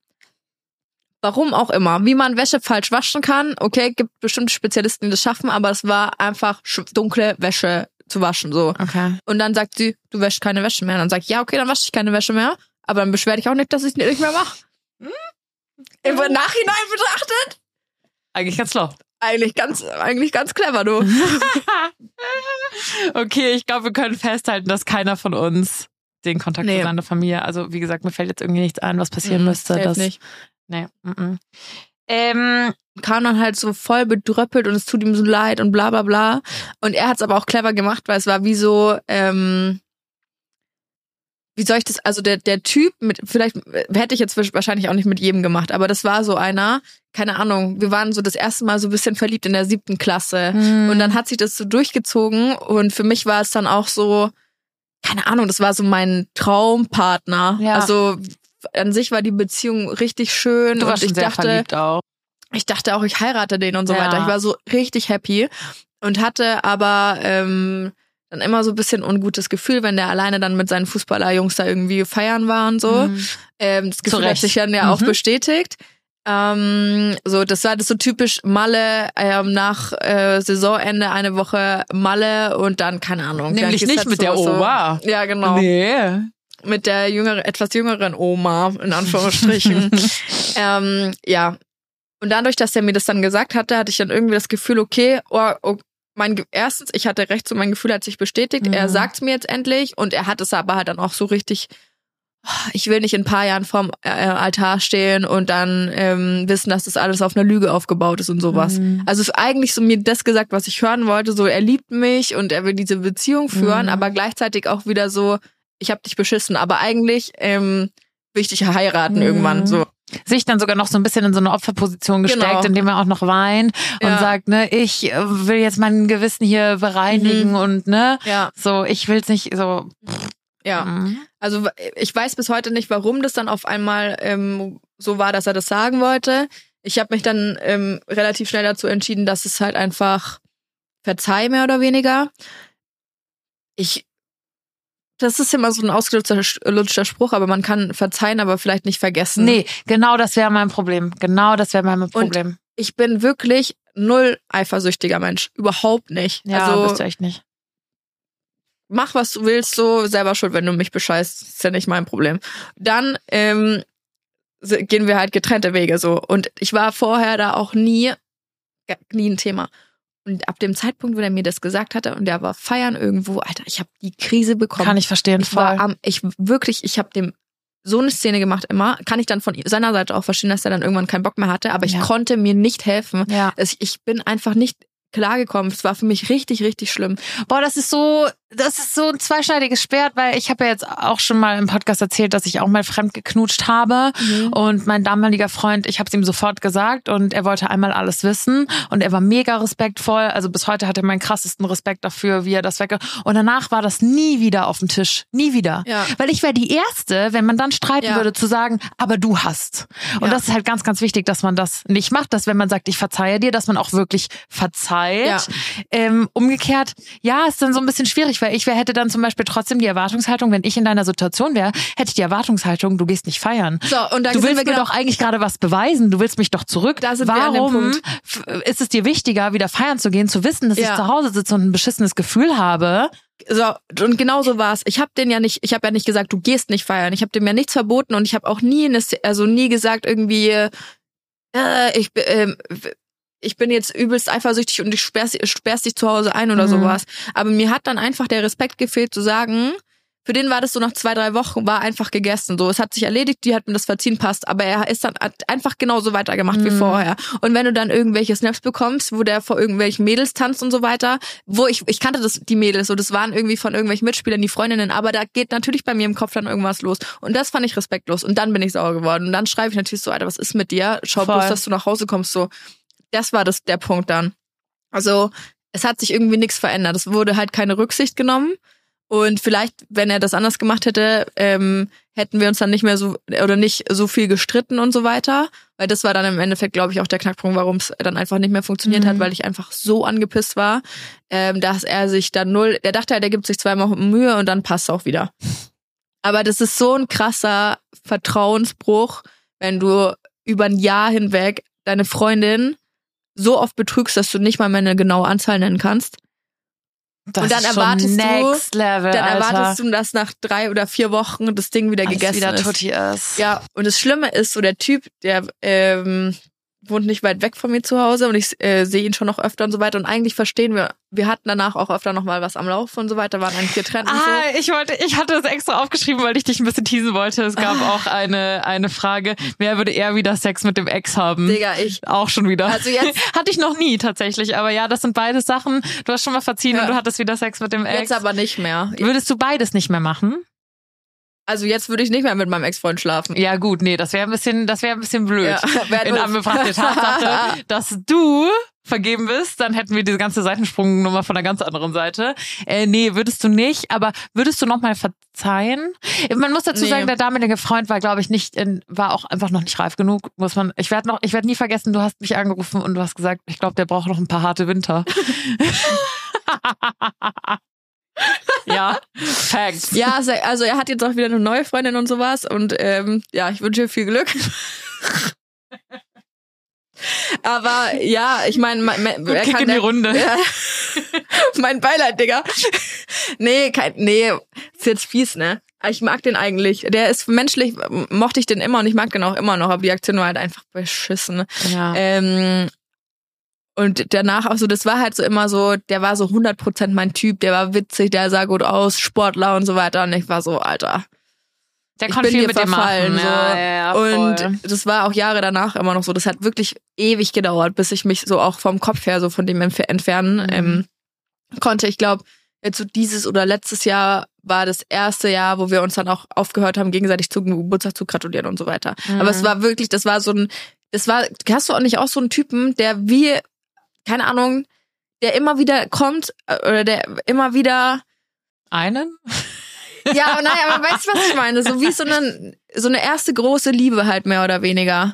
Warum auch immer. Wie man Wäsche falsch waschen kann, okay, gibt bestimmte Spezialisten, die das schaffen, aber es war einfach dunkle Wäsche zu waschen, so.
Okay.
Und dann sagt sie, du wäschst keine Wäsche mehr. Und dann sag ich, ja, okay, dann wasche ich keine Wäsche mehr. Aber dann beschwer dich auch nicht, dass ich es nicht mehr mache. Im Nachhinein betrachtet,
Eigentlich ganz schlau.
eigentlich ganz, eigentlich ganz clever, du. *laughs*
Okay, ich glaube, wir können festhalten, dass keiner von uns den Kontakt
Nee.
zu seiner Familie, also wie gesagt, mir fällt jetzt irgendwie nichts ein, was passieren
Mhm,
müsste. Dass,
nicht.
Nee, mm, mm. Ähm,
kam dann halt so voll bedröppelt und es tut ihm so leid und bla bla bla. Und er hat es aber auch clever gemacht, weil es war wie so, ähm, wie soll ich das, also der, der Typ mit, vielleicht hätte ich jetzt wahrscheinlich auch nicht mit jedem gemacht, aber das war so einer, keine Ahnung, wir waren so das erste Mal so ein bisschen verliebt in der siebten Klasse.
Mhm.
Und dann hat sich das so durchgezogen und für mich war es dann auch so, keine Ahnung, das war so mein Traumpartner.
Ja.
Also an sich war die Beziehung richtig schön
du
und
warst schon
ich
sehr
dachte,
verliebt auch.
ich dachte auch, ich heirate den und so
Ja.
weiter. Ich war so richtig happy und hatte aber ähm, dann immer so ein bisschen ungutes Gefühl, wenn der alleine dann mit seinen Fußballerjungs da irgendwie feiern war und so.
Mhm.
Ähm, das Gefühl hat
Recht.
sich dann ja auch
Mhm.
bestätigt. Ähm, so, das war das so typisch Malle ähm, nach äh, Saisonende eine Woche Malle und dann keine Ahnung.
Nämlich nicht mit
so,
der
so,
Oma.
Ja, genau
Nee.
mit der jüngeren, etwas jüngeren Oma, in Anführungsstrichen. *laughs* ähm, ja. Und dadurch, dass er mir das dann gesagt hatte, hatte ich dann irgendwie das Gefühl, okay, oh, oh, mein, erstens, ich hatte recht, so mein Gefühl hat sich bestätigt.
Mhm.
Er sagt's mir jetzt endlich und er hat es aber halt dann auch so richtig, ich will nicht in ein paar Jahren vorm äh, Altar stehen und dann ähm, wissen, dass das alles auf einer Lüge aufgebaut ist und sowas.
Mhm.
Also es ist eigentlich so mir das gesagt, was ich hören wollte, so er liebt mich und er will diese Beziehung führen,
Mhm.
aber gleichzeitig auch wieder so, ich hab dich beschissen, aber eigentlich ähm, will ich dich heiraten
Mhm.
irgendwann. So.
Sich dann sogar noch so ein bisschen in so eine Opferposition gesteckt,
Genau.
indem er auch noch weint und
Ja.
sagt, ne, ich äh, will jetzt mein Gewissen hier bereinigen
Mhm.
und ne,
Ja,
so, ich will's nicht so.
ja.
mm.
Also ich weiß bis heute nicht, warum das dann auf einmal ähm, so war, dass er das sagen wollte. Ich habe mich dann ähm, relativ schnell dazu entschieden, dass es halt einfach verzeih mehr oder weniger. Ich das ist immer so ein ausgelutschter Spruch, aber man kann verzeihen, aber vielleicht nicht vergessen.
Nee, genau das wäre mein Problem. Genau das wäre mein Problem.
Ich bin wirklich null eifersüchtiger Mensch. Überhaupt nicht.
ja,
also
bist du echt nicht.
mach, was du willst, so selber schuld, wenn du mich bescheißt. Ist ja nicht mein Problem. Dann ähm, gehen wir halt getrennte Wege so. Und ich war vorher da auch nie, nie ein Thema. Und ab dem Zeitpunkt, wo er mir das gesagt hatte und der war feiern irgendwo, Alter, ich habe die Krise bekommen.
Kann ich verstehen,
ich
voll.
war am, ich wirklich, ich habe dem so eine Szene gemacht immer. Kann ich dann von seiner Seite auch verstehen, dass er dann irgendwann keinen Bock mehr hatte, aber ich
Ja.
konnte mir nicht helfen.
ja.
Es- Ich bin einfach nicht klargekommen. Es war für mich richtig, richtig schlimm.
Boah, das ist so, das ist so ein zweischneidiges Schwert, weil ich habe ja jetzt auch schon mal im Podcast erzählt, dass ich auch mal fremd geknutscht habe und mein damaliger Freund, ich habe es ihm sofort gesagt und er wollte einmal alles wissen und er war mega respektvoll. Also bis heute hat er meinen krassesten Respekt dafür, wie er das wegge und danach war das nie wieder auf dem Tisch, nie wieder,
Ja.
weil ich wäre die erste, wenn man dann streiten
Ja.
würde, zu sagen, aber du hast. Und
Ja.
das ist halt ganz, ganz wichtig, dass man das nicht macht, dass wenn man sagt, ich verzeihe dir, dass man auch wirklich verzeiht. Ähm, umgekehrt, ja, ist dann so ein bisschen schwierig, weil ich wär, hätte dann zum Beispiel trotzdem die Erwartungshaltung, wenn ich in deiner Situation wäre, hätte ich die Erwartungshaltung, du gehst nicht feiern.
So, und da
Du willst mir
genau,
doch eigentlich gerade was beweisen. Du willst mich doch zurück.
Da sind wir an dem
Warum ist es dir wichtiger, wieder feiern zu gehen, zu wissen, dass
Ja.
ich zu Hause sitze und ein beschissenes Gefühl habe?
so und genau so war's. Ich habe den ja nicht, ich habe ja nicht gesagt, du gehst nicht feiern. Ich habe dem ja nichts verboten und ich habe auch nie, also nie gesagt irgendwie, äh, ich ähm, ich bin jetzt übelst eifersüchtig und ich sperr's, sperr's dich zu Hause ein oder
Mhm.
sowas. Aber mir hat dann einfach der Respekt gefehlt zu sagen, für den war das so nach zwei, drei Wochen, war einfach gegessen. So, es hat sich erledigt, die hat mir das verziehen, passt. Aber er ist dann hat einfach genauso weitergemacht wie
Mhm.
vorher. Und wenn du dann irgendwelche Snaps bekommst, wo der vor irgendwelchen Mädels tanzt und so weiter, wo ich, ich kannte das, die Mädels, so, das waren irgendwie von irgendwelchen Mitspielern, die Freundinnen, aber da geht natürlich bei mir im Kopf dann irgendwas los. Und das fand ich respektlos. Und dann bin ich sauer geworden. Und dann schreibe ich natürlich so, Alter, was ist mit dir? Schau
Voll.
bloß, dass du nach Hause kommst, so. Das war das, der Punkt dann. Also, es hat sich irgendwie nichts verändert. Es wurde halt keine Rücksicht genommen. Und vielleicht, wenn er das anders gemacht hätte, ähm, hätten wir uns dann nicht mehr so oder nicht so viel gestritten und so weiter. Weil das war dann im Endeffekt, glaube ich, auch der Knackpunkt, warum es dann einfach nicht mehr funktioniert
Mhm.
hat, weil ich einfach so angepisst war, ähm, dass er sich dann null, der dachte halt, er gibt sich zweimal Mühe und dann passt auch wieder. Aber das ist so ein krasser Vertrauensbruch, wenn du über ein Jahr hinweg deine Freundin so oft betrügst, dass du nicht mal mehr eine genaue Anzahl nennen kannst.
Das
Und dann erwartest du-
Next Level,
Dann
Alter.
erwartest du, dass nach drei oder vier Wochen das Ding wieder
Alles
gegessen
wieder
ist.
Ist.
Ja, und das Schlimme ist, so der Typ, der ähm, wohnt nicht weit weg von mir zu Hause und ich äh, sehe ihn schon noch öfter und so weiter. Und eigentlich verstehen wir, wir hatten danach auch öfter noch mal was am Laufen und so weiter, waren eigentlich getrennt und so.
Ah, ich wollte, ich hatte das extra aufgeschrieben, weil ich dich ein bisschen teasen wollte. Es gab
Ah.
auch eine, eine Frage, wer würde eher wieder Sex mit dem Ex haben?
Digga, ich.
Auch schon wieder.
Also jetzt- *laughs*
Hatte ich noch nie tatsächlich, aber ja, das sind beide Sachen. Du hast schon mal verziehen
Ja.
und du hattest wieder Sex mit dem Ex.
Jetzt aber nicht mehr.
Würdest du beides nicht mehr machen?
Also jetzt würde ich nicht mehr mit meinem Ex-Freund schlafen.
Ja, gut, nee, das wäre ein bisschen, das wäre ein bisschen blöd.
Ja, *laughs*
In. Anbetracht der Tatsache, *laughs* dass du vergeben bist, dann hätten wir diese ganze Seitensprungnummer von der ganz anderen Seite. Äh, nee, würdest du nicht, aber würdest du noch mal verzeihen? Man muss dazu
Nee.
sagen, der damalige Freund war, glaube ich, nicht, in, war auch einfach noch nicht reif genug, muss man, ich werde noch, ich werde nie vergessen, du hast mich angerufen und du hast gesagt, ich glaube, der braucht noch ein paar harte Winter. *laughs* ja, Facts.
Ja, also- er hat jetzt auch wieder eine neue Freundin und sowas und ähm, ja, ich wünsche ihr viel Glück. Aber ja, ich meine, mein, mein,
Gut
er
Kick
kann
in die Runde.
Ja. mein Beileid, Digga. Nee, kein, nee, ist jetzt fies, ne? Ich mag den eigentlich. Der ist menschlich, mochte ich den immer und ich mag den auch immer noch, aber die Aktion war halt einfach beschissen.
Ja.
Ähm, und danach auch so, das war halt so immer so, der war so 100% mein Typ, der war witzig, der sah gut aus, Sportler und so weiter. Und ich war so, Alter,
Der
ich
konnte
bin
viel
dir
mit dem
verfallen.
machen.
So.
Ja, ja, voll.
und das war auch Jahre danach immer noch so. Das hat wirklich ewig gedauert, bis ich mich so auch vom Kopf her so von dem entf entfernen
Mhm.
ähm, konnte. Ich glaube, jetzt so dieses oder letztes Jahr war das erste Jahr, wo wir uns dann auch aufgehört haben, gegenseitig zum Geburtstag zu gratulieren und so weiter.
Mhm.
Aber es war wirklich, das war so ein, das war, hast du auch nicht auch so einen Typen, der wie, keine Ahnung, der immer wieder kommt äh, oder der immer wieder
einen?
ja, aber nein, aber weißt du, was ich meine? So wie so ein, *laughs* so eine erste große Liebe halt mehr oder weniger.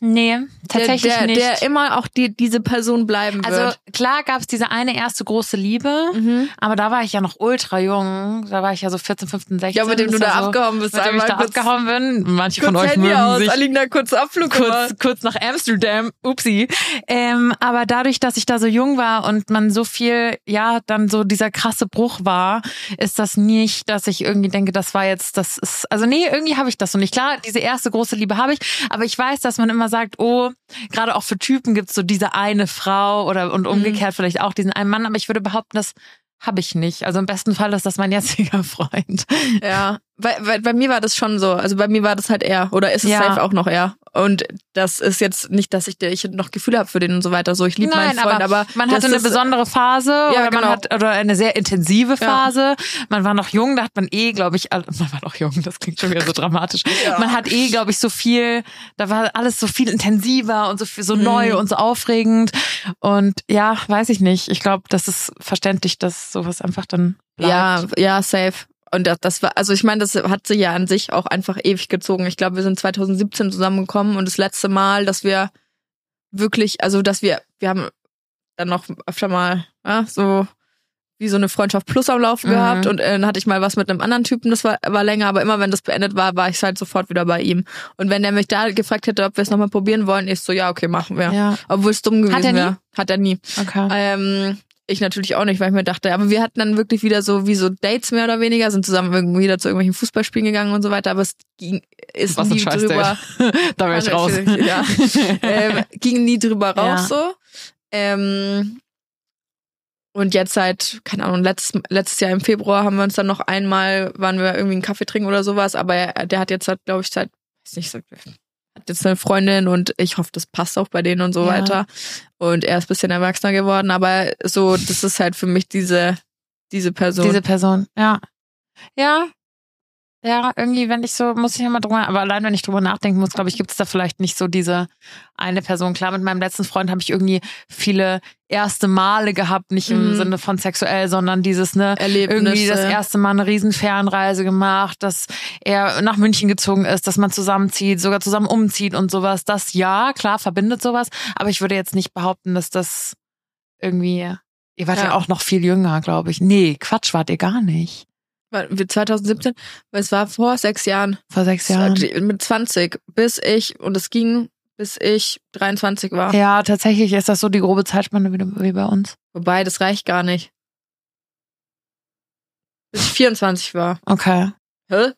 Nee, tatsächlich
der, der,
nicht.
Der immer auch die, diese Person bleiben
also
wird.
klar gab es diese eine erste große Liebe,
Mhm.
aber da war ich ja noch ultra jung. Da war ich ja so 14, 15, 16.
Ja, mit dem du da
so,
abgehauen bist.
Mit dem ich da
kurz-
abgehauen bin. Manche
Kurz
von euch
Handy
mögen
aus,
sich
Alina, kurz Abflug
kurz, kurz nach Amsterdam, upsi. Ähm, aber dadurch, dass ich da so jung war und man so viel, ja, dann so dieser krasse Bruch war, ist das nicht, dass ich irgendwie denke, das war jetzt, das ist, also nee, irgendwie habe ich das noch nicht. Klar, diese erste große Liebe habe ich, aber ich weiß, dass man immer sagt, oh, gerade auch für Typen gibt's so diese eine Frau oder und umgekehrt vielleicht auch diesen einen Mann, aber ich würde behaupten, das habe ich nicht. Also im besten Fall ist das mein jetziger *laughs* Freund.
Ja, weil, weil bei mir war das schon so. Also bei mir war das halt er. Oder ist es
Ja.
safe auch noch er. Und das ist jetzt nicht, dass ich, ich noch Gefühle habe für den und so weiter. So, ich liebe meinen Freund, aber,
man
das
hatte eine besondere Phase oder
genau.
man hat oder eine sehr intensive Phase. Man war noch jung, da hat man eh, glaube ich, *laughs* man war noch jung, das klingt schon wieder so dramatisch.
Ja.
Man hat eh, glaube ich, so viel, da war alles so viel intensiver und so viel, so
Mhm.
neu und so aufregend und ja, weiß ich nicht. Ich glaube, das ist verständlich, dass sowas einfach dann bleibt.
Ja, ja, safe. Und das, das war, also ich meine, das hat sich ja an sich auch einfach ewig gezogen. Ich glaube, wir sind 2017 zusammengekommen und das letzte Mal, dass wir wirklich, also dass wir, wir haben dann noch öfter mal ja, so wie so eine Freundschaft plus am Laufen
Mhm.
gehabt und äh, dann hatte ich mal was mit einem anderen Typen, das war, war länger, aber immer wenn das beendet war, war ich halt sofort wieder bei ihm. Und wenn der mich da gefragt hätte, ob wir es nochmal probieren wollen, ich so, ja, okay, machen wir.
Ja,
Obwohl es dumm gewesen
Hat er nie?
wäre. Hat er nie.
okay.
Ähm, ich natürlich auch nicht, weil ich mir dachte, aber wir hatten dann wirklich wieder so wie so Dates mehr oder weniger, sind zusammen irgendwie wieder zu irgendwelchen Fußballspielen gegangen und so weiter, aber es ging, ist
Was ein
nie drüber, *laughs*
da wäre ich raus.
Ja. *laughs* ähm, ging nie drüber raus
Ja.
so. Ähm, und jetzt seit, keine Ahnung, letztes, letztes Jahr im Februar haben wir uns dann noch einmal, waren wir irgendwie einen Kaffee trinken oder sowas, aber er, der hat jetzt halt, glaube ich, seit, weiß nicht, seit, hat jetzt eine Freundin und ich hoffe, das passt auch bei denen und so
Ja.
weiter. Und er ist ein bisschen erwachsener geworden, aber so, das ist halt für mich diese, diese Person.
Diese Person, ja. Ja. Ja, irgendwie, wenn ich so, muss ich immer drüber, aber allein wenn ich drüber nachdenken muss, glaube ich, gibt es da vielleicht nicht so diese eine Person. Klar, mit meinem letzten Freund habe ich irgendwie viele erste Male gehabt, nicht im
Mhm.
Sinne von sexuell, sondern dieses, ne,
Erlebnisse.
irgendwie das erste Mal eine riesen Fernreise gemacht, dass er nach München gezogen ist, dass man zusammenzieht, sogar zusammen umzieht und sowas. Das ja, klar, verbindet sowas, aber ich würde jetzt nicht behaupten, dass das irgendwie, ihr wart ja,
Ja.
auch noch viel jünger, glaube ich. Nee, Quatsch, wart ihr gar nicht.
War- wir 2017, weil es war vor sechs Jahren.
Vor sechs Jahren.
Mit 20, bis ich, und es ging, bis ich 23 war.
Ja, tatsächlich ist das so die grobe Zeitspanne wie, wie bei uns.
Wobei, das reicht gar nicht. Bis ich 24 war.
Okay.
Hä?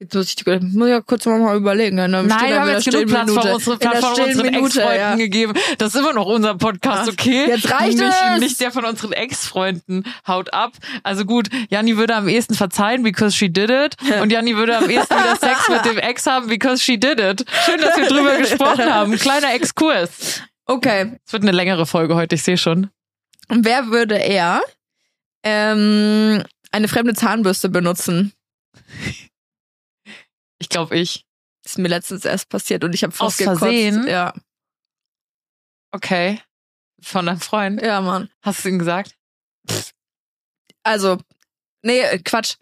Jetzt muss ich, muss ja kurz mal überlegen. ne? Dann
Nein, wir haben jetzt genug Platz Platz von unseren
Stillminute,
Ex-Freunden
ja.
gegeben. Das ist immer noch unser Podcast,
Ach,
okay?
jetzt reicht
nicht,
es!
Nicht der von unseren Ex-Freunden. Haut ab. Also gut, Janni würde am ehesten verzeihen, because she did it. *laughs* Und Janni würde am ehesten wieder Sex mit dem Ex haben, because she did it. Schön, dass wir drüber gesprochen haben. Kleiner Exkurs.
Okay.
Es wird eine längere Folge heute, ich sehe schon.
Und wer würde eher ähm, eine fremde Zahnbürste benutzen?
Ich glaube ich.
Das ist mir letztens erst passiert und ich habe
Aus
fast gekotzt.
Versehen?
Ja,
Okay. Von deinem Freund.
ja, Mann.
Hast du ihm gesagt?
Also, nee, äh, Quatsch.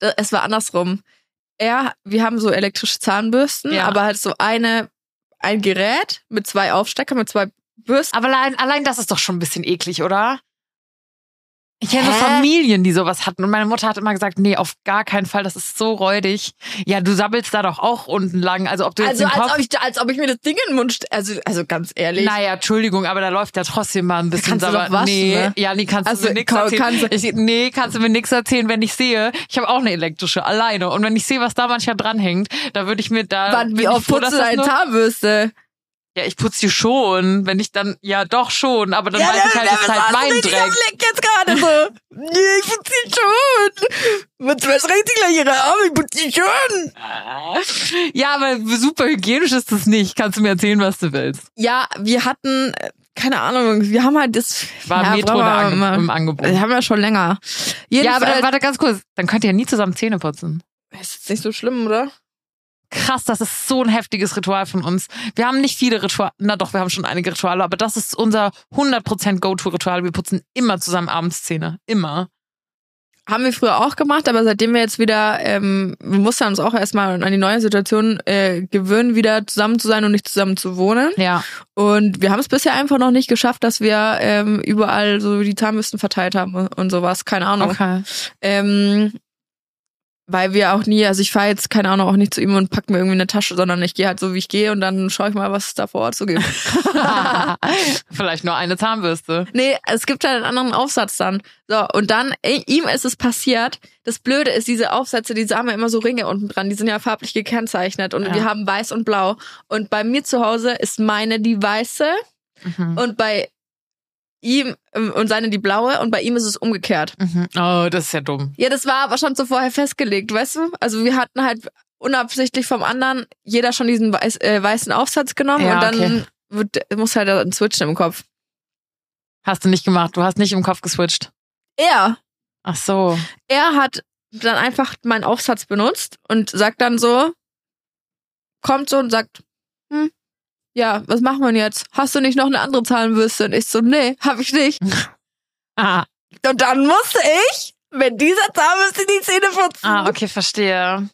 Es war andersrum. Er, wir haben so elektrische Zahnbürsten,
Ja.
aber halt so eine, ein Gerät mit zwei Aufsteckern, mit zwei Bürsten.
Aber allein, allein das ist doch schon ein bisschen eklig, oder? Ich kenne so? Familien, die sowas hatten. Und meine Mutter hat immer gesagt, nee, auf gar keinen Fall, das ist so räudig. Ja, du sabbelst da doch auch unten lang. Also ob du jetzt
Also,
den
als
Kopf...
ob, ich, als ob ich mir das Ding in den Mund, also, also ganz ehrlich.
naja, Entschuldigung, aber da läuft ja trotzdem mal ein bisschen
Kannst du doch waschen,
nee,
ne?
ja, nee, kannst
Also,
du mir
ka-
erzählen.
kannst du-
ich, nee, kannst du mir nix erzählen, wenn ich sehe, ich habe auch eine elektrische, alleine. Und wenn ich sehe, was da manchmal dranhängt, da würde ich mir da...
Wann, wie oft putzt du deine Zahnbürste?
Ja, ich putze die schon. Wenn ich dann, ja doch schon, aber dann weiß ich halt, das ist halt mein Dreck.
Leck jetzt gerade so. *laughs* Nee, ich putze die schon. Was regt die gleich ihre Arme? Ich putze die schon.
Ja, aber super hygienisch ist das nicht. Kannst du mir erzählen, was du willst?
Ja, wir hatten, keine Ahnung, wir haben halt das.
War
ja,
Metro
wir
Ange im Angebot.
Das haben wir schon länger.
Ja, aber
Jedenfalls,
warte ganz kurz. Dann könnt ihr ja nie zusammen Zähne putzen.
ist jetzt nicht so schlimm, oder?
Krass, das ist so ein heftiges Ritual von uns. Wir haben nicht viele Rituale, na doch, wir haben schon einige Rituale, aber das ist unser 100% Go-To-Ritual. Wir putzen immer zusammen abends Zähne. Immer.
Haben wir früher auch gemacht, aber seitdem wir jetzt wieder, ähm, wir mussten uns auch erstmal an die neue Situation äh, gewöhnen, wieder zusammen zu sein und nicht zusammen zu wohnen.
Ja.
Und wir haben es bisher einfach noch nicht geschafft, dass wir ähm, überall so die Zahnbürsten verteilt haben und- und sowas. Keine Ahnung.
Okay.
Ähm, weil wir auch nie, also ich fahre jetzt, keine Ahnung, auch nicht zu ihm und pack mir irgendwie eine Tasche, sondern ich gehe halt so, wie ich gehe und dann schaue ich mal, was es da vor Ort so gibt. *laughs*
Vielleicht nur eine Zahnbürste.
Nee, es gibt halt einen anderen Aufsatz dann. So, und dann, ihm ist es passiert. Das Blöde ist, diese Aufsätze, diese haben ja immer so Ringe unten dran, die sind ja farblich gekennzeichnet und
Ja.
wir haben weiß und blau. Und bei mir zu Hause ist meine die weiße
Mhm.
und bei ihm ähm, und seine die blaue und bei ihm ist es umgekehrt.
Mhm. Oh, das ist ja dumm.
Ja, das war aber schon so vorher festgelegt, weißt du? Also wir hatten halt unabsichtlich vom anderen jeder schon diesen weiß, äh, weißen Aufsatz genommen
Ja,
und dann
okay.
wird, muss halt ein Switchen im Kopf.
Hast du nicht gemacht. Du hast nicht im Kopf geswitcht.
Er,
Ach so.
er hat dann einfach meinen Aufsatz benutzt und sagt dann so, kommt so und sagt, hm, ja, was machen wir denn jetzt? Hast du nicht noch eine andere Zahnbürste? Und ich so, nee, hab ich nicht. *laughs*
Ah,
Und dann musste ich mit dieser Zahnbürste die Zähne putzen.
ah okay, verstehe.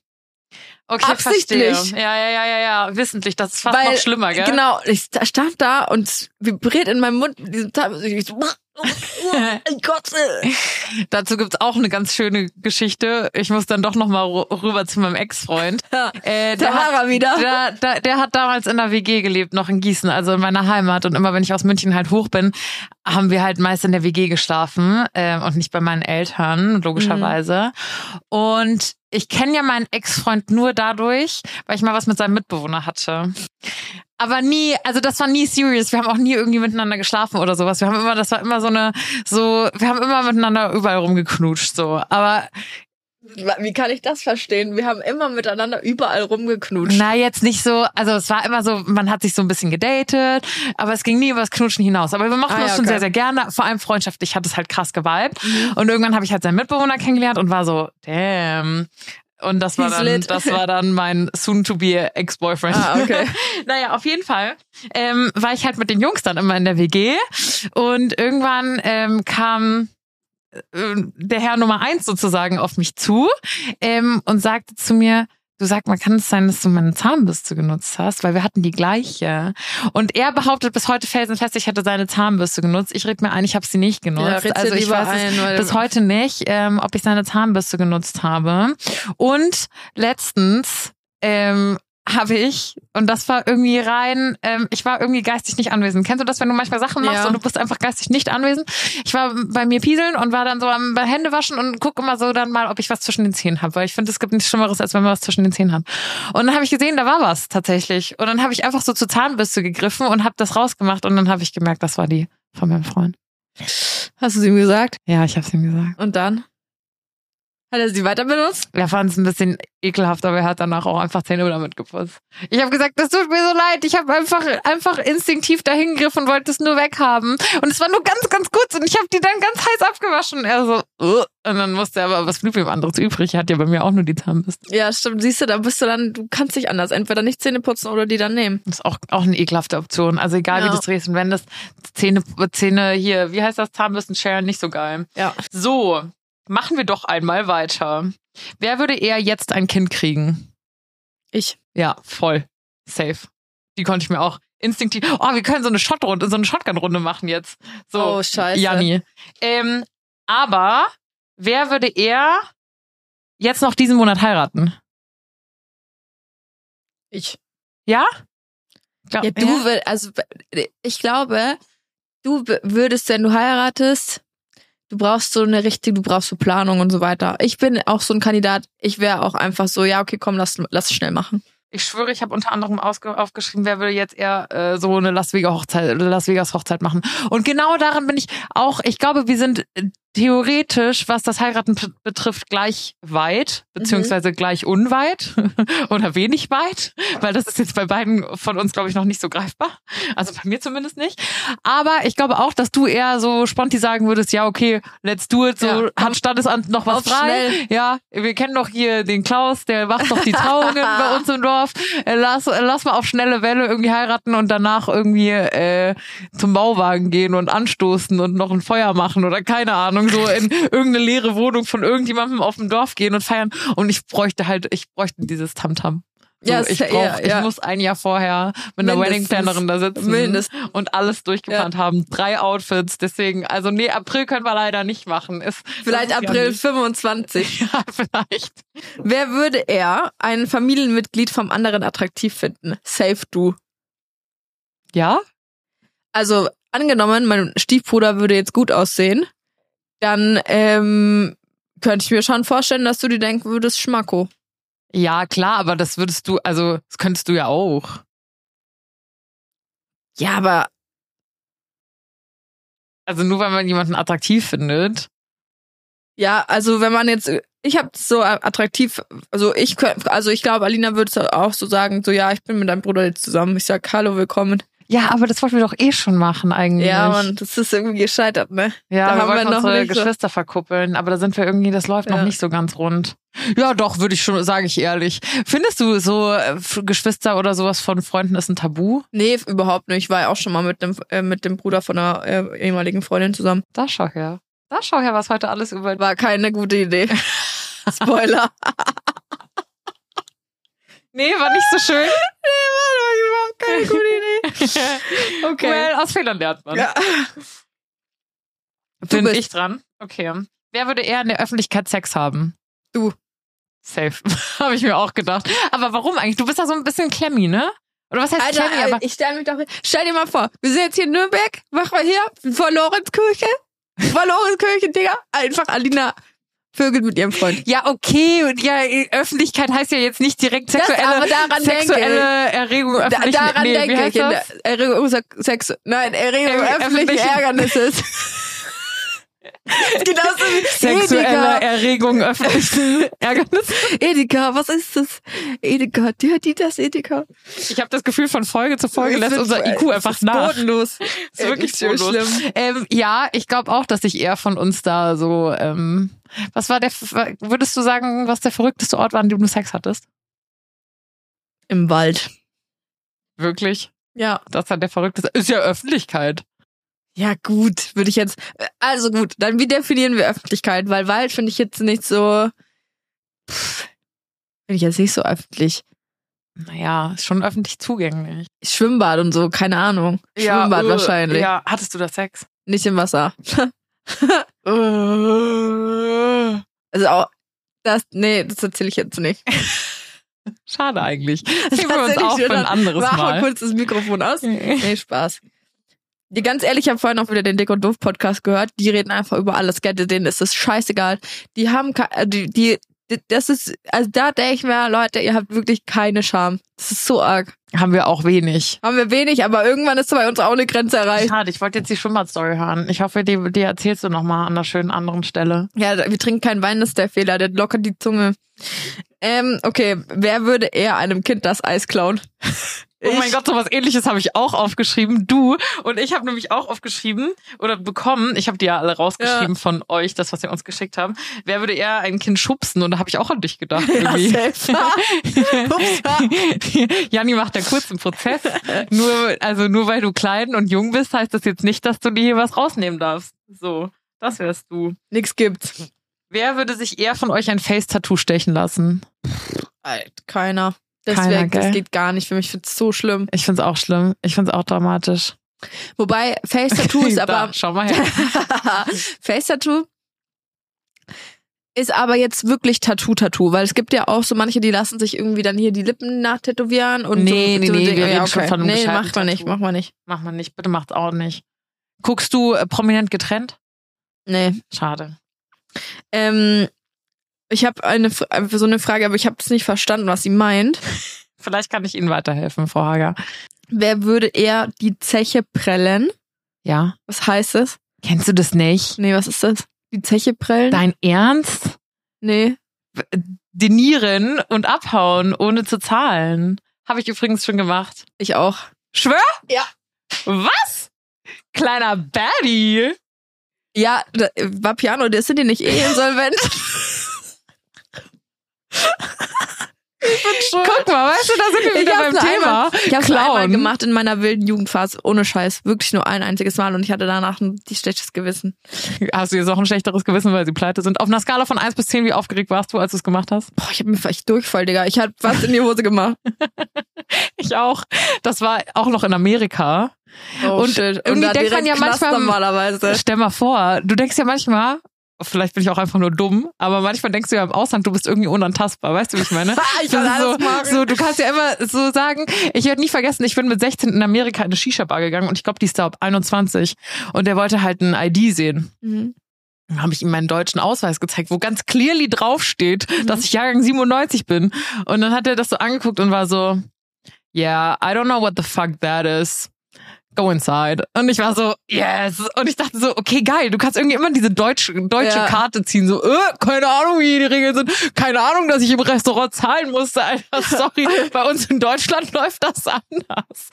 Okay,
Absichtlich.
verstehe. Ja, ja, ja, ja, ja. Wissentlich. Das ist fast
Weil-
noch schlimmer, gell?
Genau, ich sta- stand da und vibriert in meinem Mund mit diesem Zahnbürste. Ich so, oh Gott. äh. *laughs*
Dazu gibt's auch eine ganz schöne Geschichte. Ich muss dann doch noch mal ru- rüber zu meinem Ex-Freund. *laughs* Äh,
da war er wieder.
Der, der, der hat damals in der WG gelebt, noch in Gießen, also in meiner Heimat. Und immer wenn ich aus München halt hoch bin, haben wir halt meist in der WG geschlafen ähm, und nicht bei meinen Eltern, logischerweise. Und ich kenne ja meinen Ex-Freund nur dadurch, weil ich mal was mit seinem Mitbewohner hatte. Aber nie, also das war nie serious. Wir haben auch nie irgendwie miteinander geschlafen oder sowas. Wir haben immer, das war immer so eine, so, wir haben immer miteinander überall rumgeknutscht, so. Aber
Wie kann ich das verstehen? Wir haben immer miteinander überall rumgeknutscht.
Na, jetzt nicht so, also es war immer so, man hat sich so ein bisschen gedatet, aber es ging nie über das Knutschen hinaus. Aber wir mochten
Ah,
uns
ja,
schon
okay.
sehr, sehr gerne. Vor allem freundschaftlich hat es halt krass geweibt. Und irgendwann habe ich halt seinen Mitbewohner kennengelernt und war so, damn. Und das war dann, das war dann mein soon-to-be Ex-Boyfriend.
Ah, okay. *laughs*
naja, auf jeden Fall ähm, war ich halt mit den Jungs dann immer in der WG und irgendwann ähm, kam der Herr Nummer eins sozusagen auf mich zu ähm, und sagte zu mir, du sag mal, kann es sein, dass du meine Zahnbürste genutzt hast? Weil wir hatten die gleiche. Und er behauptet bis heute felsenfest, ich hätte seine Zahnbürste genutzt. Ich red mir ein, ich habe sie nicht genutzt.
Ja,
also ich weiß
ein,
bis heute nicht, ähm, ob ich seine Zahnbürste genutzt habe. Und letztens ähm, habe ich, und das war irgendwie rein, ähm, ich war irgendwie geistig nicht anwesend. Kennst du das, wenn du manchmal Sachen machst
Ja.
und du bist einfach geistig nicht anwesend? Ich war bei mir pieseln und war dann so am Hände waschen und guck immer so dann mal, ob ich was zwischen den Zähnen habe, weil ich finde, es gibt nichts Schlimmeres, als wenn man was zwischen den Zähnen hat. Und dann habe ich gesehen, da war was tatsächlich. Und dann habe ich einfach so zur Zahnbürste gegriffen und habe das rausgemacht und dann habe ich gemerkt, das war die von meinem Freund.
Hast du es ihm gesagt?
Ja, ich habe es ihm gesagt.
Und dann? Hat er sie weiter benutzt?
Er fand es ein bisschen ekelhaft, aber er hat danach auch einfach Zähne damit geputzt. Ich habe gesagt, das tut mir so leid. Ich habe einfach einfach instinktiv dahin gegriffen und wollte es nur weghaben. Und es war nur ganz, ganz kurz und ich habe die dann ganz heiß abgewaschen. Er so, "Ugh." und dann musste er aber, was blieb ihm anderes übrig? Er hat ja bei mir auch nur die Zahnbürste.
Ja, stimmt. Siehst du, da bist du dann, du kannst nicht anders. Entweder nicht Zähne putzen oder die dann nehmen.
Das ist auch, auch eine ekelhafte Option. Also egal wie
Ja.
du es drehst und wendest, Zähne, Zähne hier, wie heißt das, Zahnbürsten sharen, nicht so geil.
Ja.
So, machen wir doch einmal weiter. Wer würde eher jetzt ein Kind kriegen?
Ich.
Ja, voll. Safe. Die konnte ich mir auch instinktiv. Oh, wir können so eine Shotrunde, so eine Shotgun-Runde machen jetzt. So,
Oh, scheiße.
Janni. Ähm, aber wer würde eher jetzt noch diesen Monat heiraten?
Ich.
Ja? Glaub,
Ja, du, wür- also ich glaube, du würdest, wenn du heiratest, du brauchst so eine richtige, du brauchst so Planung und so weiter. Ich bin auch so ein Kandidat, ich wäre auch einfach so, ja, okay, komm, lass, lass es schnell machen.
Ich schwöre, ich habe unter anderem aufgeschrieben, wer würde jetzt eher äh, so eine Las Vegas Hochzeit, Las Vegas Hochzeit machen. Und genau daran bin ich auch. Ich glaube, wir sind theoretisch, was das Heiraten betrifft, gleich weit, beziehungsweise gleich unweit *laughs* oder wenig weit, weil das ist jetzt bei beiden von uns, glaube ich, noch nicht so greifbar. Also bei mir zumindest nicht. Aber ich glaube auch, dass du eher so sponti sagen würdest, ja, okay, let's do it, so
Ja,
hat Standesamt noch was frei.
schnell.
Ja, wir kennen doch hier den Klaus, der macht doch die Trauungen bei uns im Dorf. Äh, Lass, äh, lass mal auf schnelle Welle irgendwie heiraten und danach irgendwie äh, zum Bauwagen gehen und anstoßen und noch ein Feuer machen oder keine Ahnung. So in irgendeine leere Wohnung von irgendjemandem auf dem Dorf gehen und feiern. Und ich bräuchte halt, ich bräuchte dieses Tamtam. So,
Ja,
ich, brauch,
ja, ja.
ich muss ein Jahr vorher mit einer. Wedding-Plannerin da sitzen
Mindestens.
und alles durchgeplant haben. Drei Outfits, deswegen, also nee, April können wir leider nicht machen. Ist,
Vielleicht April
Ja, nicht.
25. *laughs*
ja, vielleicht.
Wer würde er ein Familienmitglied vom anderen attraktiv finden? Safe du.
Ja?
Also angenommen, mein Stiefbruder würde jetzt gut aussehen, dann ähm, könnte ich mir schon vorstellen, dass du dir denken würdest, Schmacko.
Ja, klar, aber das würdest du, also, das könntest du ja auch.
Ja, aber
Also nur weil man jemanden attraktiv findet.
ja, also wenn man jetzt, ich habe so attraktiv, also ich könnte, also ich glaube, Alina würde auch so sagen, so ja, ich bin mit deinem Bruder jetzt zusammen. Ich sag Hallo, willkommen.
Ja, aber das wollten wir doch eh schon machen eigentlich.
Ja, Mann, das ist irgendwie gescheitert, ne?
Ja,
Da
wir
haben wir
wollten
noch
unsere
nicht so-
Geschwister verkuppeln, aber da sind wir irgendwie, das läuft noch
Ja.
nicht so ganz rund. Ja, doch, würde ich schon, sage ich ehrlich. Findest du so äh, Geschwister oder sowas von Freunden ist ein Tabu?
Nee, überhaupt nicht. Ich war ja auch schon mal mit dem, äh, mit dem Bruder von einer äh, ehemaligen Freundin zusammen.
Da schau her. Da schau her, was heute alles über.
War keine gute Idee. *laughs* Spoiler.
Nee, war nicht so schön. *laughs*
überhaupt keine *laughs* gute Idee. Okay.
Well, aus Fehlern lernt man.
Ja.
Bin ich dran? Okay. Wer würde eher in der Öffentlichkeit Sex haben?
Du.
Safe. *laughs* Habe ich mir auch gedacht. Aber warum eigentlich? Du bist da so ein bisschen klemmy, ne? Oder was heißt
Alter,
klemmy?
Alter,
Aber
ich stell mich doch. Stell dir mal vor, wir sind jetzt hier in Nürnberg, mach mal hier, vor Lorenzkirche. Vor Lorenzkirche, Digga. Einfach Alina Vögel mit ihrem Freund.
ja, okay. Und ja, Öffentlichkeit heißt ja jetzt nicht direkt
Das,
sexuelle,
aber daran
sexuelle
denke
Erregung
Da,
öffentlich.
daran
nee,
denke ich.
Das?
Erregung Sex, nein, Erregung öffentlichen
öffentlichen-
Ärgernisses. *laughs* Genauso wie
Sexuelle
Edeka.
Erregung öffentlichen Ärgernis.
Edeka, was ist das? Edeka, die hat die das Edeka.
Ich habe das Gefühl, von Folge zu Folge lässt unser IQ einfach
ist
nach.
Bodenlos.
ist wirklich
so
bodenlos.
schlimm.
Ähm, ja, ich glaube auch, dass ich eher von uns da so. Ähm, was war der? Würdest du sagen, was der verrückteste Ort war, an dem du Sex hattest?
Im Wald.
Wirklich?
Ja.
Das hat der verrückteste. Ist ja Öffentlichkeit.
Ja, gut, würde ich jetzt. Also gut, dann wie definieren wir Öffentlichkeit? Weil Wald finde ich jetzt nicht so. Finde ich jetzt nicht so öffentlich.
Naja, ist schon öffentlich zugänglich.
Schwimmbad und so, keine Ahnung. Schwimmbad
äh,
wahrscheinlich.
Ja, hattest du da Sex?
Nicht im Wasser. *laughs*
Äh.
Also auch. Das, nee, das erzähle ich jetzt nicht. *laughs*
Schade eigentlich. Das nehmen wir uns auch für ein anderes
Mach mal
Mal.
kurz das Mikrofon aus. *laughs* Nee, Spaß. Die ganz ehrlich, ich habe vorhin auch wieder den Dick und Doof Podcast gehört. Die reden einfach über alles. Gell, denen ist das scheißegal. Die haben, äh, die, die, die- das ist, also da denke ich mir, Leute, ihr habt wirklich keine Scham. Das ist so arg.
Haben wir auch wenig.
Haben wir wenig, aber irgendwann ist bei uns auch eine Grenze erreicht.
Schade, ich wollte jetzt die Schwimmbad-Story hören. Ich hoffe, die, die erzählst du nochmal an einer schönen anderen Stelle.
Ja, wir trinken keinen Wein, das ist der Fehler. Der lockert die Zunge. Ähm, okay, wer würde eher einem Kind das Eis klauen? *laughs*
Oh mein
Ich.
Gott, sowas ähnliches habe ich auch aufgeschrieben. Du und ich habe nämlich auch aufgeschrieben oder bekommen, ich habe die ja alle rausgeschrieben von euch, das, was ihr uns geschickt haben. Wer würde eher ein Kind schubsen? Und da habe ich auch an dich gedacht. Irgendwie. *laughs* Janni macht da kurz einen Prozess. Nur, also nur weil du klein und jung bist, heißt das jetzt nicht, dass du dir hier was rausnehmen darfst. So, das wärst du.
Nix gibt's.
Wer würde sich eher von euch ein Face-Tattoo stechen lassen?
Alter, keiner. Das,
Keiner,
wär, das geht gar nicht für mich. Ich find's so schlimm.
Ich find's auch schlimm. Ich find's auch dramatisch.
Wobei Face Tattoo ist *laughs*
Da,
aber
schau mal her. *laughs*
Face Tattoo ist aber jetzt wirklich Tattoo Tattoo, weil es gibt ja auch so manche, die lassen sich irgendwie dann hier die Lippen nachtätowieren und
Nee,
so,
nee,
so
nee,
Dinge.
wir reden schon
okay.
von einem
Nee, macht man nicht, macht man nicht.
Mach mal nicht, bitte macht's auch nicht. Guckst du äh, prominent getrennt?
Nee.
Schade.
Ähm, ich habe eine äh, so eine Frage, aber ich habe es nicht verstanden, was sie meint. *laughs*
Vielleicht kann ich Ihnen weiterhelfen, Frau Hager.
Wer würde eher die Zeche prellen?
Ja.
Was heißt das?
Kennst du das nicht?
Nee, was ist das? Die Zeche prellen?
Dein Ernst?
Nee.
Denieren und abhauen, ohne zu zahlen. Habe ich übrigens schon gemacht.
Ich auch.
Schwör?
Ja.
Was? Kleiner Baddie.
Ja, da, war Piano, der sind die nicht eh insolvent? *laughs* ich bin schon.
Guck mal, weißt du, da sind wir wieder beim Thema.
Einmal, ich habe einmal
Klauen.
gemacht in meiner wilden Jugendphase, ohne Scheiß, wirklich nur ein einziges Mal und ich hatte danach ein schlechtes Gewissen.
Hast du jetzt auch ein schlechteres Gewissen, weil sie pleite sind? Auf einer Skala von 1 bis 10, wie aufgeregt warst du, als du es gemacht hast?
Boah, ich habe mir vielleicht Durchfall, Digga. Ich hab was in die Hose gemacht. *laughs*
Ich auch. Das war auch noch in Amerika.
Oh,
Und
shit.
irgendwie
da
denkt man ja manchmal-
normalerweise.
Stell mal vor, du denkst ja manchmal, vielleicht bin ich auch einfach nur dumm, aber manchmal denkst du ja im Ausland, du bist irgendwie unantastbar, weißt du, wie ich meine? *laughs*
Ich
Das
kann
ist so,
alles machen.
so, du kannst ja immer so sagen, ich werde nie vergessen, ich bin mit 16 in Amerika in eine Shisha-Bar gegangen und ich glaube, die ist da ab 21 und der wollte halt ein ID sehen.
Mhm.
Dann habe ich ihm meinen deutschen Ausweis gezeigt, wo ganz clearly draufsteht, dass ich Jahrgang 97 bin. Und dann hat er das so angeguckt und war so, yeah, I don't know what the fuck that is. Go inside. Und ich war so, yes. Und ich dachte so, okay, geil, du kannst irgendwie immer diese deutsche, deutsche
Ja.
Karte ziehen. So, äh, keine Ahnung, wie die Regeln sind. Keine Ahnung, dass ich im Restaurant zahlen musste. Alter, sorry. *laughs* Bei uns in Deutschland läuft das anders.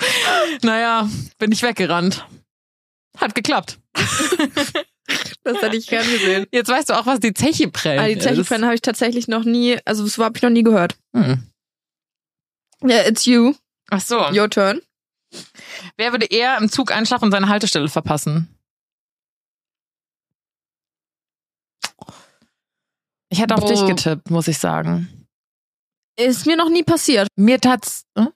Naja, bin ich weggerannt. Hat geklappt. *laughs*
Das hätte ich gern gesehen.
Jetzt weißt du auch, was die Zeche prellen
Ah, die
ist.
Zeche habe ich tatsächlich noch nie, also das habe ich noch nie gehört.
Hm.
Yeah, it's you.
Ach so.
Your turn.
Wer würde eher im Zug einschlafen und seine Haltestelle verpassen? Ich hätte auf
Boah.
dich getippt, muss ich sagen.
Ist mir noch nie passiert.
Mir tat's. Hm?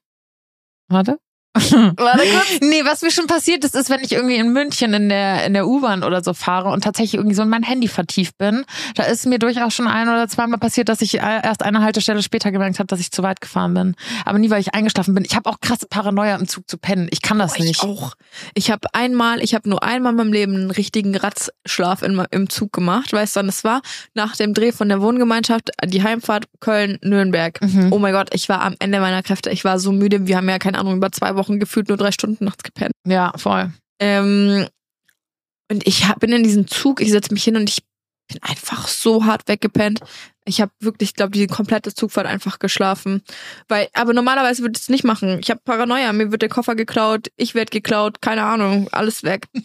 Warte.
Warte kurz.
Nee, was mir schon passiert ist, ist, wenn ich irgendwie in München in der, in der U-Bahn oder so fahre und tatsächlich irgendwie so in mein Handy vertieft bin, da ist mir durchaus schon ein oder zweimal passiert, dass ich äh, erst eine Haltestelle später gemerkt habe, dass ich zu weit gefahren bin. Aber nie, weil ich eingeschlafen bin. Ich habe auch krasse Paranoia im Zug zu pennen. Ich kann das
Oh,
nicht.
Ich auch. Ich habe einmal, ich habe nur einmal in meinem Leben einen richtigen Ratzschlaf in, im Zug gemacht. Weißt du, wann es war? Nach dem Dreh von der Wohngemeinschaft, die Heimfahrt Köln-Nürnberg.
Mhm.
Oh mein Gott, ich war am Ende meiner Kräfte. Ich war so müde. Wir haben ja, keine Ahnung, über zwei Wochen gefühlt nur drei Stunden nachts gepennt.
Ja, voll.
Ähm, und ich hab, bin in diesem Zug, ich setze mich hin und ich bin einfach so hart weggepennt. Ich habe wirklich, ich glaube, die komplette Zugfahrt einfach geschlafen. Weil, aber normalerweise würde ich es nicht machen. Ich habe Paranoia, mir wird der Koffer geklaut, ich werde geklaut, keine Ahnung, alles weg. *laughs*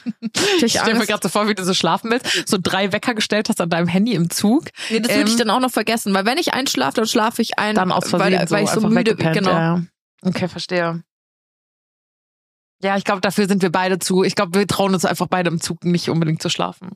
Ich
Ich
stelle mir gerade so vor, wie du so schlafen willst, so drei Wecker gestellt hast an deinem Handy im Zug.
Nee, das würde
Ähm,
ich dann auch noch vergessen, weil wenn ich einschlafe, dann schlafe ich ein,
Dann aus Versehen
weil, weil ich so müde bin. Genau.
Ja. Okay, verstehe. Ja, ich glaube, dafür sind wir beide zu. Ich glaube, wir trauen uns einfach beide im Zug nicht unbedingt zu schlafen.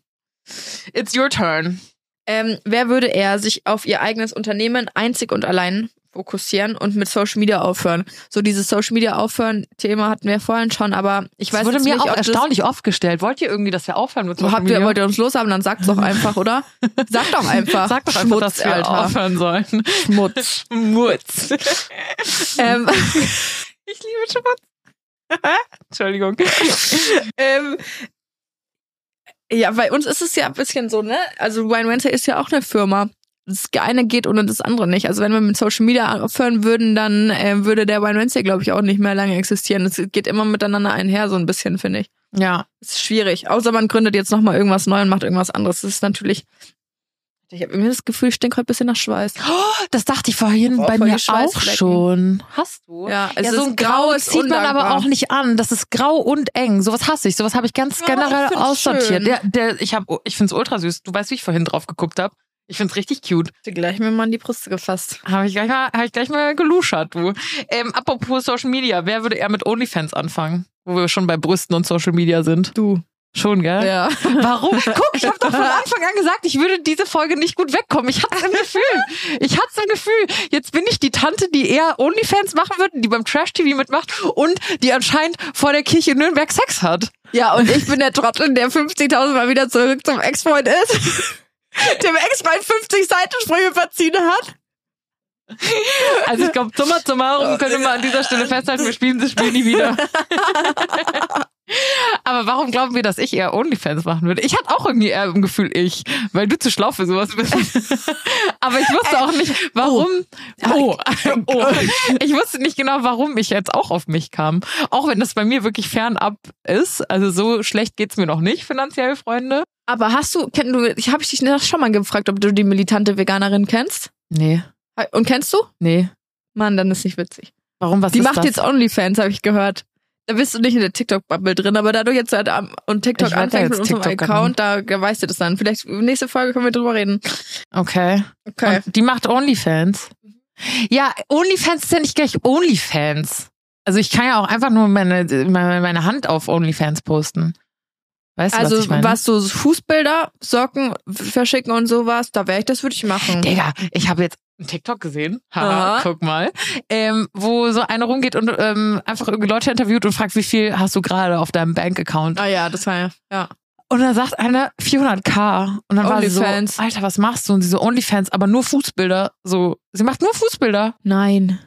It's your turn.
Ähm, wer würde eher sich auf ihr eigenes Unternehmen einzig und allein fokussieren und mit Social Media aufhören? So dieses Social Media aufhören Thema hatten wir vorhin schon, aber ich weiß
Das wurde mir
nicht,
auch erstaunlich oft gestellt. Wollt ihr irgendwie, dass wir aufhören mit Social
Habt ihr,
Media?
wollt ihr uns loshaben, dann sagt's doch einfach, oder? *laughs* Sagt doch einfach.
Sag doch einfach,
Schmutz,
dass wir
Alter.
aufhören sollen.
Schmutz. *laughs*
Schmutz.
ähm, *laughs*
Ich liebe Schmutz. *laughs* Entschuldigung. *laughs*
ähm, ja, bei uns ist es ja ein bisschen so, ne? Also Wine Wednesday ist ja auch eine Firma. Das eine geht ohne das andere nicht. Also wenn wir mit Social Media aufhören würden, dann äh, würde der Wine Wednesday, glaube ich, auch nicht mehr lange existieren. Es geht immer miteinander einher, so ein bisschen, finde ich.
Ja.
Das ist schwierig. Außer man gründet jetzt nochmal irgendwas neu und macht irgendwas anderes. Das ist natürlich. Ich habe mir das Gefühl, ich stink heute ein bisschen nach Schweiß.
Oh, das dachte ich vorhin
Auch
bei mir auch schon. Hast du?
Ja, es
ja,
ist
so ein
grau,
Grau zieht man aber
undankbar.
auch nicht an. Das ist grau und eng. Sowas hasse ich. Sowas habe ich ganz
Ja,
generell
ich
aussortiert. Der, der, ich hab, ich find's ultra süß. Du weißt, wie ich vorhin drauf geguckt habe. Ich find's richtig cute.
Hast du gleich mir mal an die Brüste gefasst.
Habe ich gleich mal, habe ich gleich mal geluschert, du. Ähm, apropos Social Media, wer würde eher mit OnlyFans anfangen? Wo wir schon bei Brüsten und Social Media sind.
Du.
Schon, gell?
Ja. *laughs*
Warum? Guck, ich habe doch von Anfang an gesagt, ich würde diese Folge nicht gut wegkommen. Ich hatte im Gefühl. Ich hatte im Gefühl. Jetzt bin ich die Tante, die eher Onlyfans machen wird, die beim Trash-TV mitmacht und die anscheinend vor der Kirche in Nürnberg Sex hat.
Ja, und ich bin der Trottel, der 50.000 Mal wieder zurück zum Ex-Freund ist. *laughs* Dem Ex-Freund 50 Seitensprünge verziehen hat.
Also ich glaube, summa summarum können wir an dieser Stelle festhalten, wir spielen das Spiel nie wieder. *laughs* Aber warum glauben wir, dass ich eher Onlyfans machen würde? Ich hatte auch irgendwie eher im Gefühl ich, weil du zu schlau für sowas bist. *laughs* Aber ich wusste auch nicht, warum. Oh, *laughs* oh. Ich wusste nicht genau, warum ich jetzt auch auf mich kam. Auch wenn das bei mir wirklich fernab ist. Also so schlecht geht's mir noch nicht finanziell, Freunde.
Aber hast du, kenn du, ich habe dich schon mal gefragt, ob du die militante Veganerin kennst.
Nee,
Und kennst du?
nee.
Mann, dann ist nicht witzig.
Warum was
Die macht
das?
jetzt Onlyfans, habe ich gehört. Da bist du nicht in der TikTok-Bubble drin, aber da du jetzt halt am, und TikTok
da
anfängst mit unserem
TikTokerin.
Account, da weißt du das dann. Vielleicht nächste Folge können wir drüber reden.
Okay.
Okay.
Und die macht Onlyfans. Ja, OnlyFans ist ja nicht gleich OnlyFans. Also ich kann ja auch einfach nur meine, meine, meine Hand auf OnlyFans posten. Weißt du, was
Also
ich meine?
was so Fußbilder, Socken verschicken und sowas, da wäre ich, das würde ich machen.
Digga, ich habe jetzt TikTok gesehen. Haha,
Aha.
guck mal. Ähm, wo so einer rumgeht und ähm, einfach irgendwie Leute interviewt und fragt, wie viel hast du gerade auf deinem Bankaccount?
Ah ja, das war ja. ja.
Und dann sagt einer 400k. Und dann war sie so,
Onlyfans.
Alter, was machst du? Und sie so, Onlyfans, aber nur Fußbilder. So, sie macht nur Fußbilder.
Nein.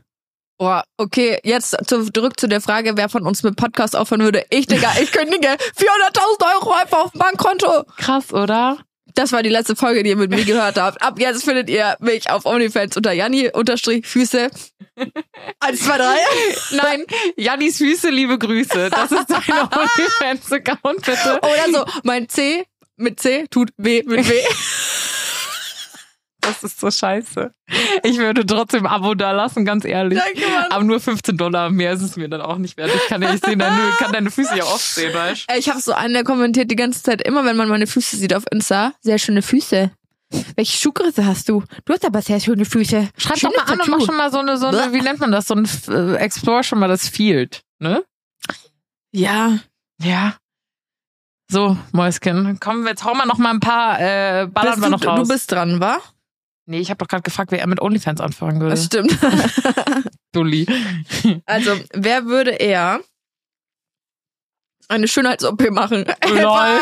Boah, okay, jetzt zu, zurück zu der Frage, wer von uns mit Podcast aufhören würde. Ich, Digga, ich kündige 400.000 Euro einfach auf dem Bankkonto.
Krass, oder?
Das war die letzte Folge, die ihr mit mir gehört habt. Ab jetzt findet ihr mich auf OnlyFans unter Janni unterstrich Füße. Eins, zwei, drei.
Nein, Jannis Füße, liebe Grüße. Das ist dein *laughs* Onlyfans-Account, bitte.
Oder so, mein C mit C tut weh mit W. *laughs*
Das ist so scheiße. Ich würde trotzdem ein Abo da lassen, ganz ehrlich.
Danke, Mann.
Aber nur 15 Dollar, mehr ist es mir dann auch nicht wert. Ich kann ja nicht sehen, deine, *laughs* kann deine Füße ja oft sehen, weißt
Ey, Ich habe so einen, der kommentiert die ganze Zeit, immer wenn man meine Füße sieht auf Insta, sehr schöne Füße. Welche Schuhgröße hast du? Du hast aber sehr schöne Füße.
Schreib
Schönes
doch mal an und
Tattoo.
mach schon mal so eine, so eine, wie nennt man das? So ein äh, Explore schon mal das Field, ne?
Ja.
Ja. So, Mäuschen. Komm, jetzt hauen wir noch mal ein paar, äh, ballern
Bist
wir
du,
noch raus.
du bist dran, wa?
Nee, ich habe doch gerade gefragt, wer er mit OnlyFans anfangen würde.
Das stimmt. *laughs*
Dulli.
also, wer würde eher eine Schönheits-OP machen? *laughs*
Lol.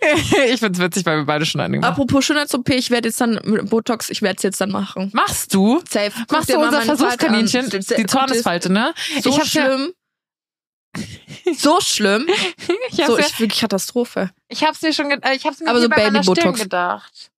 *laughs* ich find's witzig, weil wir beide schon eine gemacht.
Apropos Schönheits-OP, ich werde jetzt dann mit Botox, ich werde es jetzt dann machen.
Machst du?
Safe. Guck
Machst du unser Versuchskaninchen?
an.
Die Zornesfalte, ne?
So
ich hab's ja,
schlimm. so schlimm.
ich
So, ich wirklich Katastrophe.
ich hab's mir schon, äh, ich hab's mir
Aber so
Stirn
Baby-Botox.
gedacht.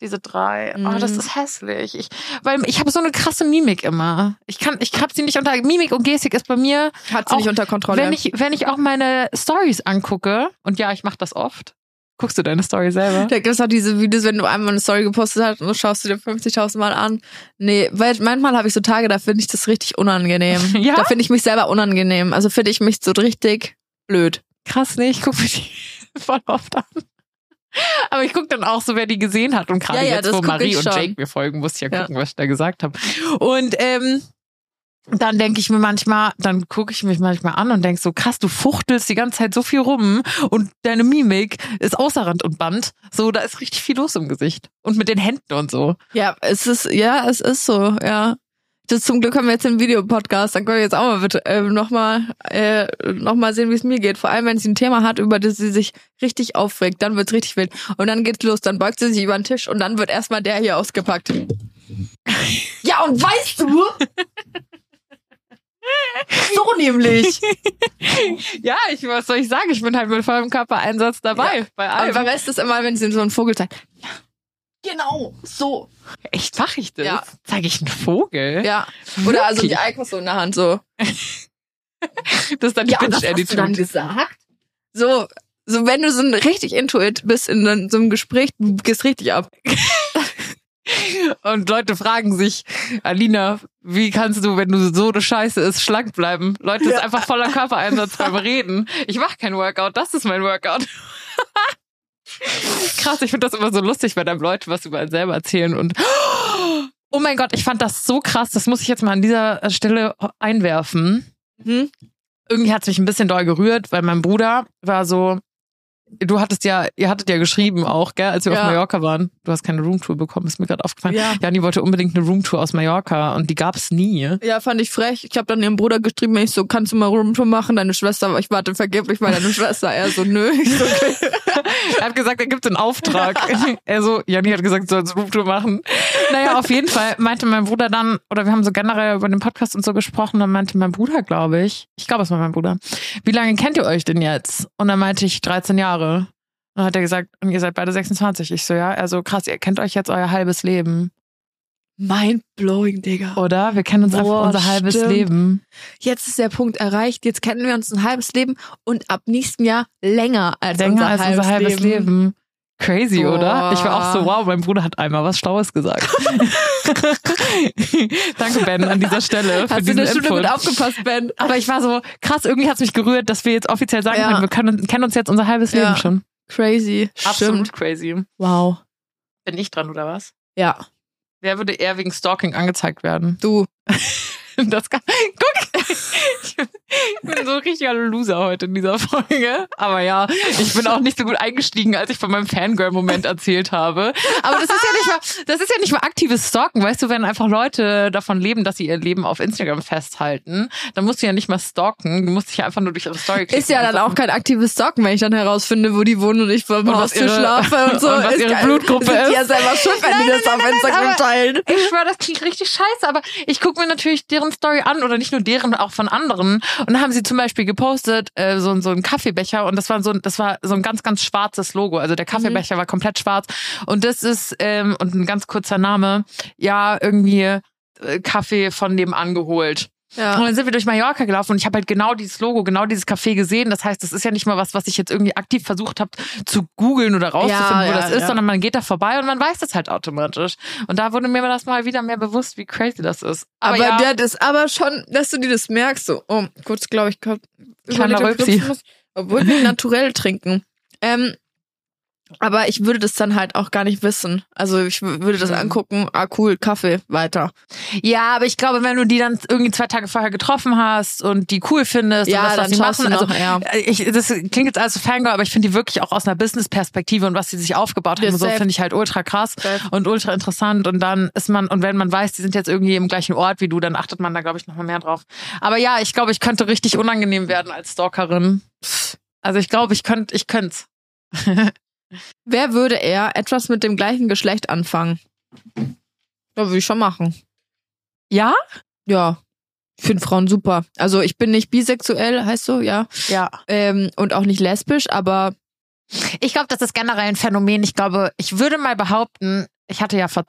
Diese drei. Oh,
Mhm.
das ist hässlich. Ich, weil ich habe so eine krasse Mimik immer. Ich kann, ich hab sie nicht unter Mimik und Gestik ist bei mir,
Hat sie
Auch
nicht unter Kontrolle.
wenn ich, wenn ich auch meine Stories angucke. Und ja, ich mache das oft. Guckst du deine Story selber?
Da gibt's auch diese Videos, wenn du einmal eine Story gepostet hast und du schaust du dir 50.000 Mal an. Nee, weil manchmal habe ich so Tage, da finde ich das richtig unangenehm. *laughs*
Ja?
Da finde ich mich selber unangenehm. Also finde ich mich so richtig blöd.
Krass, nee, ich gucke die *laughs* voll oft an. *laughs* Aber ich gucke dann auch so, wer die gesehen hat. Und gerade
Ja, ja,
jetzt, wo Marie und. Jake mir folgen, musste ich ja
Ja.
gucken, was ich da gesagt habe. Und ähm, dann denke ich mir manchmal, dann gucke ich mich manchmal an und denk so, krass, du fuchtelst die ganze Zeit so viel rum und deine Mimik ist außer Rand und Band. So, da ist richtig viel los im Gesicht. Und mit den Händen und so.
Ja, es ist, ja, es ist so, ja. Das, zum Glück haben wir jetzt den Videopodcast, dann können wir jetzt auch mal bitte äh, nochmal äh, noch mal sehen, wie es mir geht. Vor allem, wenn sie ein Thema hat, über das sie sich richtig aufregt, dann wird's richtig wild. Und dann geht's los, dann beugt sie sich über den Tisch und dann wird erstmal der hier ausgepackt. Ja, und weißt du? *laughs* so nämlich.
Ja, ich, was soll ich sagen? Ich bin halt mit vollem Körpereinsatz dabei. Bei
Aber
allem.
beim Rest ist immer, wenn sie so einen Vogel zeigt. Ja, genau, so.
Echt, mach ich das?
Ja.
Zeig ich einen Vogel?
Ja. Oder also die
Wirklich?
Eikos so in der Hand, so. *laughs*
Das ist dann die
Ja, was hast du
Bitch-Attitude.
dann gesagt? So, so wenn du so ein richtig Intuit bist in so einem Gespräch, du gehst richtig ab. *laughs*
Und Leute fragen sich, Alina, wie kannst du, wenn du so eine Scheiße ist, schlank bleiben? Leute, das ist einfach voller Körpereinsatz beim Reden. Ich mache kein Workout, das ist mein Workout. *laughs* Krass, ich finde das immer so lustig, wenn einem Leute was über einen selber erzählen und Oh mein Gott, ich fand das so krass, das muss ich jetzt mal an dieser Stelle einwerfen.
Hm?
Irgendwie hat es mich ein bisschen doll gerührt, weil mein Bruder war so, du hattest ja, ihr hattet ja geschrieben auch, gell, als wir
Ja.
auf Mallorca waren. Du hast keine Roomtour bekommen, ist mir gerade aufgefallen.
Ja.
Jani wollte unbedingt eine Roomtour aus Mallorca und die gab's nie.
Ja, fand ich frech. Ich habe dann ihrem Bruder geschrieben, ich so, kannst du mal Roomtour machen? Deine Schwester, ich warte vergeblich bei deiner Schwester. Er so, nö. Ich so, okay. *laughs*
Er hat gesagt, er gibt einen Auftrag. *laughs* er so, Janni hat gesagt, du sollst Roomtour machen. Naja, auf jeden Fall meinte mein Bruder dann, oder wir haben so generell über den Podcast und so gesprochen, dann meinte mein Bruder, glaube ich, ich glaube, es war mein Bruder, wie lange kennt ihr euch denn jetzt? Und dann meinte ich 13 Jahre. Und dann hat er gesagt, und ihr seid beide 26. Ich so, ja, er so, krass, ihr kennt euch jetzt euer halbes Leben.
Mind blowing, Digga.
Oder? Wir kennen uns einfach
Boah,
unser halbes
stimmt.
Leben.
Jetzt ist der Punkt erreicht. Jetzt kennen wir uns ein halbes Leben und ab nächsten Jahr länger als,
Länger
unser,
als
halbes
unser halbes Leben. Crazy,
Boah.
oder? Ich war auch so, wow, mein Bruder hat einmal was Schlaues gesagt. *laughs* Danke, Ben, an dieser Stelle für
Hast du Schule
Input.
gut aufgepasst, Ben?
Aber ich war so, krass, irgendwie hat's mich gerührt, dass wir jetzt offiziell sagen
Ja.
können, wir können, kennen uns jetzt unser halbes
Ja.
Leben schon.
Crazy.
Absolut
Stimmt.
crazy.
Wow.
Bin ich dran, oder was?
Ja.
Wer würde eher wegen Stalking angezeigt werden?
Du. *laughs*
Das kann, guck, ich bin so ein richtiger Loser heute in dieser Folge. Aber ja, ich bin auch nicht so gut eingestiegen, als ich von meinem Fangirl-Moment erzählt habe. Aber das ist ja nicht mal, das ist ja nicht mal aktives Stalken. Weißt du, wenn einfach Leute davon leben, dass sie ihr Leben auf Instagram festhalten, dann musst du ja nicht mal stalken. Du musst dich ja einfach nur durch ihre Story klicken.
Ist ja dann auch kein aktives Stalken, wenn ich dann herausfinde, wo die wohnen und ich Haustür
ihre-
schlafe und *laughs* so.
und was
Ist
ihre
geil.
Blutgruppe ist.
die ja selber schuld, wenn die das auf Instagram
aber-
teilen.
Ich schwöre, das klingt richtig scheiße, aber ich gucke mir natürlich deren Story an oder nicht nur deren, auch von anderen. Und dann haben sie zum Beispiel gepostet äh, so, so einen Kaffeebecher und das war so, ein- das war so ein ganz, ganz schwarzes Logo. Also der Kaffeebecher war komplett schwarz und das ist ähm, und ein ganz kurzer Name, ja irgendwie äh, Kaffee von nebenan geholt. Und
Ja.
dann sind wir durch Mallorca gelaufen und ich habe halt genau dieses Logo, genau dieses Café gesehen. Das heißt, das ist ja nicht mal was, was ich jetzt irgendwie aktiv versucht habe zu googeln oder rauszufinden,
Ja,
wo
ja,
das ist, sondern man geht da vorbei und man weiß das halt automatisch. Und da wurde mir das mal wieder mehr bewusst, wie crazy das ist.
Aber,
ja,
der das aber schon, dass du dir das merkst, so, oh, kurz glaube ich,
Kleiner Rülpsi.
Obwohl wir *laughs* naturell trinken. Ähm, aber ich würde das dann halt auch gar nicht wissen. Also ich würde das
Mhm.
angucken, ah cool, Kaffee, weiter.
ja, aber ich glaube, wenn du die dann irgendwie zwei Tage vorher getroffen hast und die cool findest
Ja,
und das, was
schaust
machen, also
noch, ja.
ich, das klingt jetzt alles so Fangirl, aber ich finde die wirklich auch aus einer Business-Perspektive und was sie sich aufgebaut haben, so finde ich halt ultra krass.
Safe.
und ultra interessant und dann ist man und wenn man weiß, die sind jetzt irgendwie im gleichen Ort wie du, dann achtet man da glaube ich noch mal mehr drauf. Aber ja, ich glaube, ich könnte richtig unangenehm werden als Stalkerin. Also ich glaube, ich könnte ich *laughs* könnte
Wer würde eher etwas mit dem gleichen Geschlecht anfangen? Ja, würde ich schon machen.
Ja?
Ja. Ich finde Frauen super. Also ich bin nicht bisexuell, heißt so, ja.
Ja.
Ähm, und auch nicht lesbisch, aber
Ich glaube, das ist generell ein Phänomen. Ich glaube, ich würde mal behaupten, ich hatte ja vor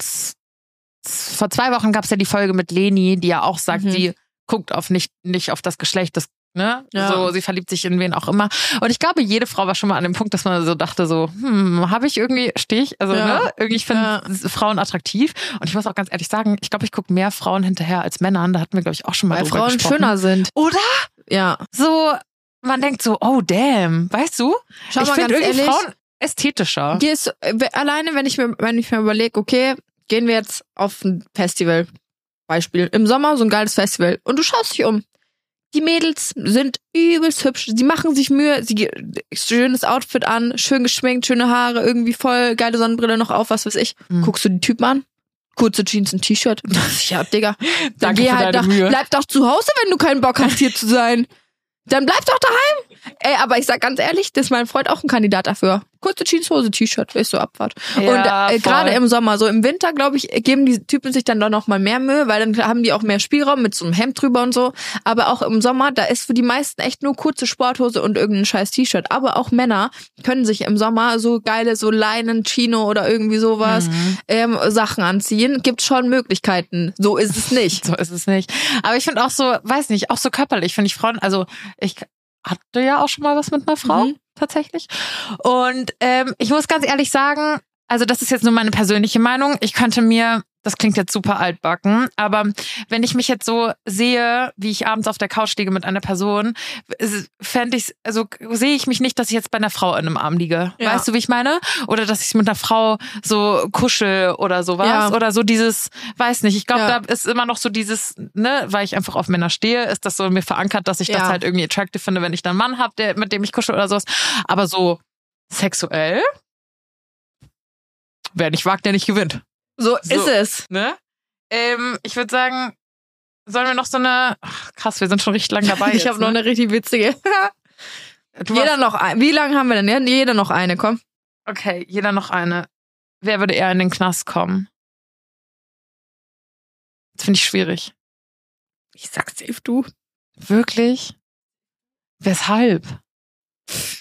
vor zwei Wochen gab es ja die Folge mit Leni, die ja auch sagt,
Mhm.
sie guckt auf nicht nicht auf das Geschlecht des Ne?
Ja.
So, sie verliebt sich in wen auch immer. Und ich glaube, jede Frau war schon mal an dem Punkt, dass man so dachte, so, hm, habe ich irgendwie, stehe ich, also,
Ja.
ne? Irgendwie, ich finde
Ja.
Frauen attraktiv. Und ich muss auch ganz ehrlich sagen, ich glaube, ich gucke mehr Frauen hinterher als Männern. Da hatten wir, glaube ich, auch schon mal
weil
drüber
Frauen
gesprochen.
schöner sind.
Oder?
Ja.
So, man denkt so, oh damn, weißt du?
Schau
ich finde irgendwie
ehrlich,
Frauen ästhetischer.
äh, alleine, wenn ich mir, wenn ich mir überlege, okay, gehen wir jetzt auf ein Festival. Beispiel. Im Sommer so ein geiles Festival. Und du schaust dich um. Die Mädels sind übelst hübsch. Sie machen sich Mühe. Sie schönes Outfit an, schön geschminkt, schöne Haare, irgendwie voll geile Sonnenbrille noch auf, was weiß ich.
Mhm.
Guckst du die Typen an? Kurze Jeans, ein T-Shirt. *laughs* Ja, Digga. *laughs* Dann
Danke
geh halt doch,
Mühe.
bleib doch zu Hause, wenn du keinen Bock hast, hier zu sein. Dann bleib doch daheim. Ey, aber ich sag ganz ehrlich, das ist mein Freund auch ein Kandidat dafür. Kurze Jeanshose, T-Shirt, ist so Abfahrt.
Ja,
und äh, gerade im Sommer, so im Winter, glaube ich, geben die Typen sich dann doch noch mal mehr Mühe, weil dann haben die auch mehr Spielraum mit so einem Hemd drüber und so. Aber auch im Sommer, da ist für die meisten echt nur kurze Sporthose und irgendein scheiß T-Shirt. Aber auch Männer können sich im Sommer so geile, so Leinen, Chino oder irgendwie sowas
Mhm.
ähm, Sachen anziehen. Gibt schon Möglichkeiten. So ist es nicht. *laughs*
So ist es nicht. Aber ich finde auch so, weiß nicht, auch so körperlich finde ich Frauen, also ich hatte ja auch schon mal was mit einer Frau,
Mhm.
Tatsächlich. Und ähm, ich muss ganz ehrlich sagen, also das ist jetzt nur meine persönliche Meinung. Ich könnte mir, das klingt jetzt super altbacken, aber wenn ich mich jetzt so sehe, wie ich abends auf der Couch liege mit einer Person, fände ich, also sehe ich mich nicht, dass ich jetzt bei einer Frau in einem Arm liege.
Ja.
Weißt du, wie ich meine? Oder dass ich mit einer Frau so kuschel oder sowas.
Ja.
Oder so dieses, weiß nicht, ich glaube,
Ja.
da ist immer noch so dieses, ne, weil ich einfach auf Männer stehe, ist das so in mir verankert, dass ich das halt irgendwie attractive finde, wenn ich dann einen Mann habe, der, mit dem ich kuschel oder sowas. Aber so sexuell, wer nicht wagt, der nicht gewinnt.
So,
So.
ist es.
Ne? Ähm, ich würde sagen, sollen wir noch so eine. Ach, krass, wir sind schon richtig lang dabei. *laughs*
ich habe noch
ne?
eine richtig witzige. *laughs* Jeder
hast,
noch ein. Wie lange haben wir denn? Jeder noch eine, komm.
okay, jeder noch eine. Wer würde eher in den Knast kommen? Das finde ich schwierig.
Ich sag safe du.
Wirklich? Weshalb?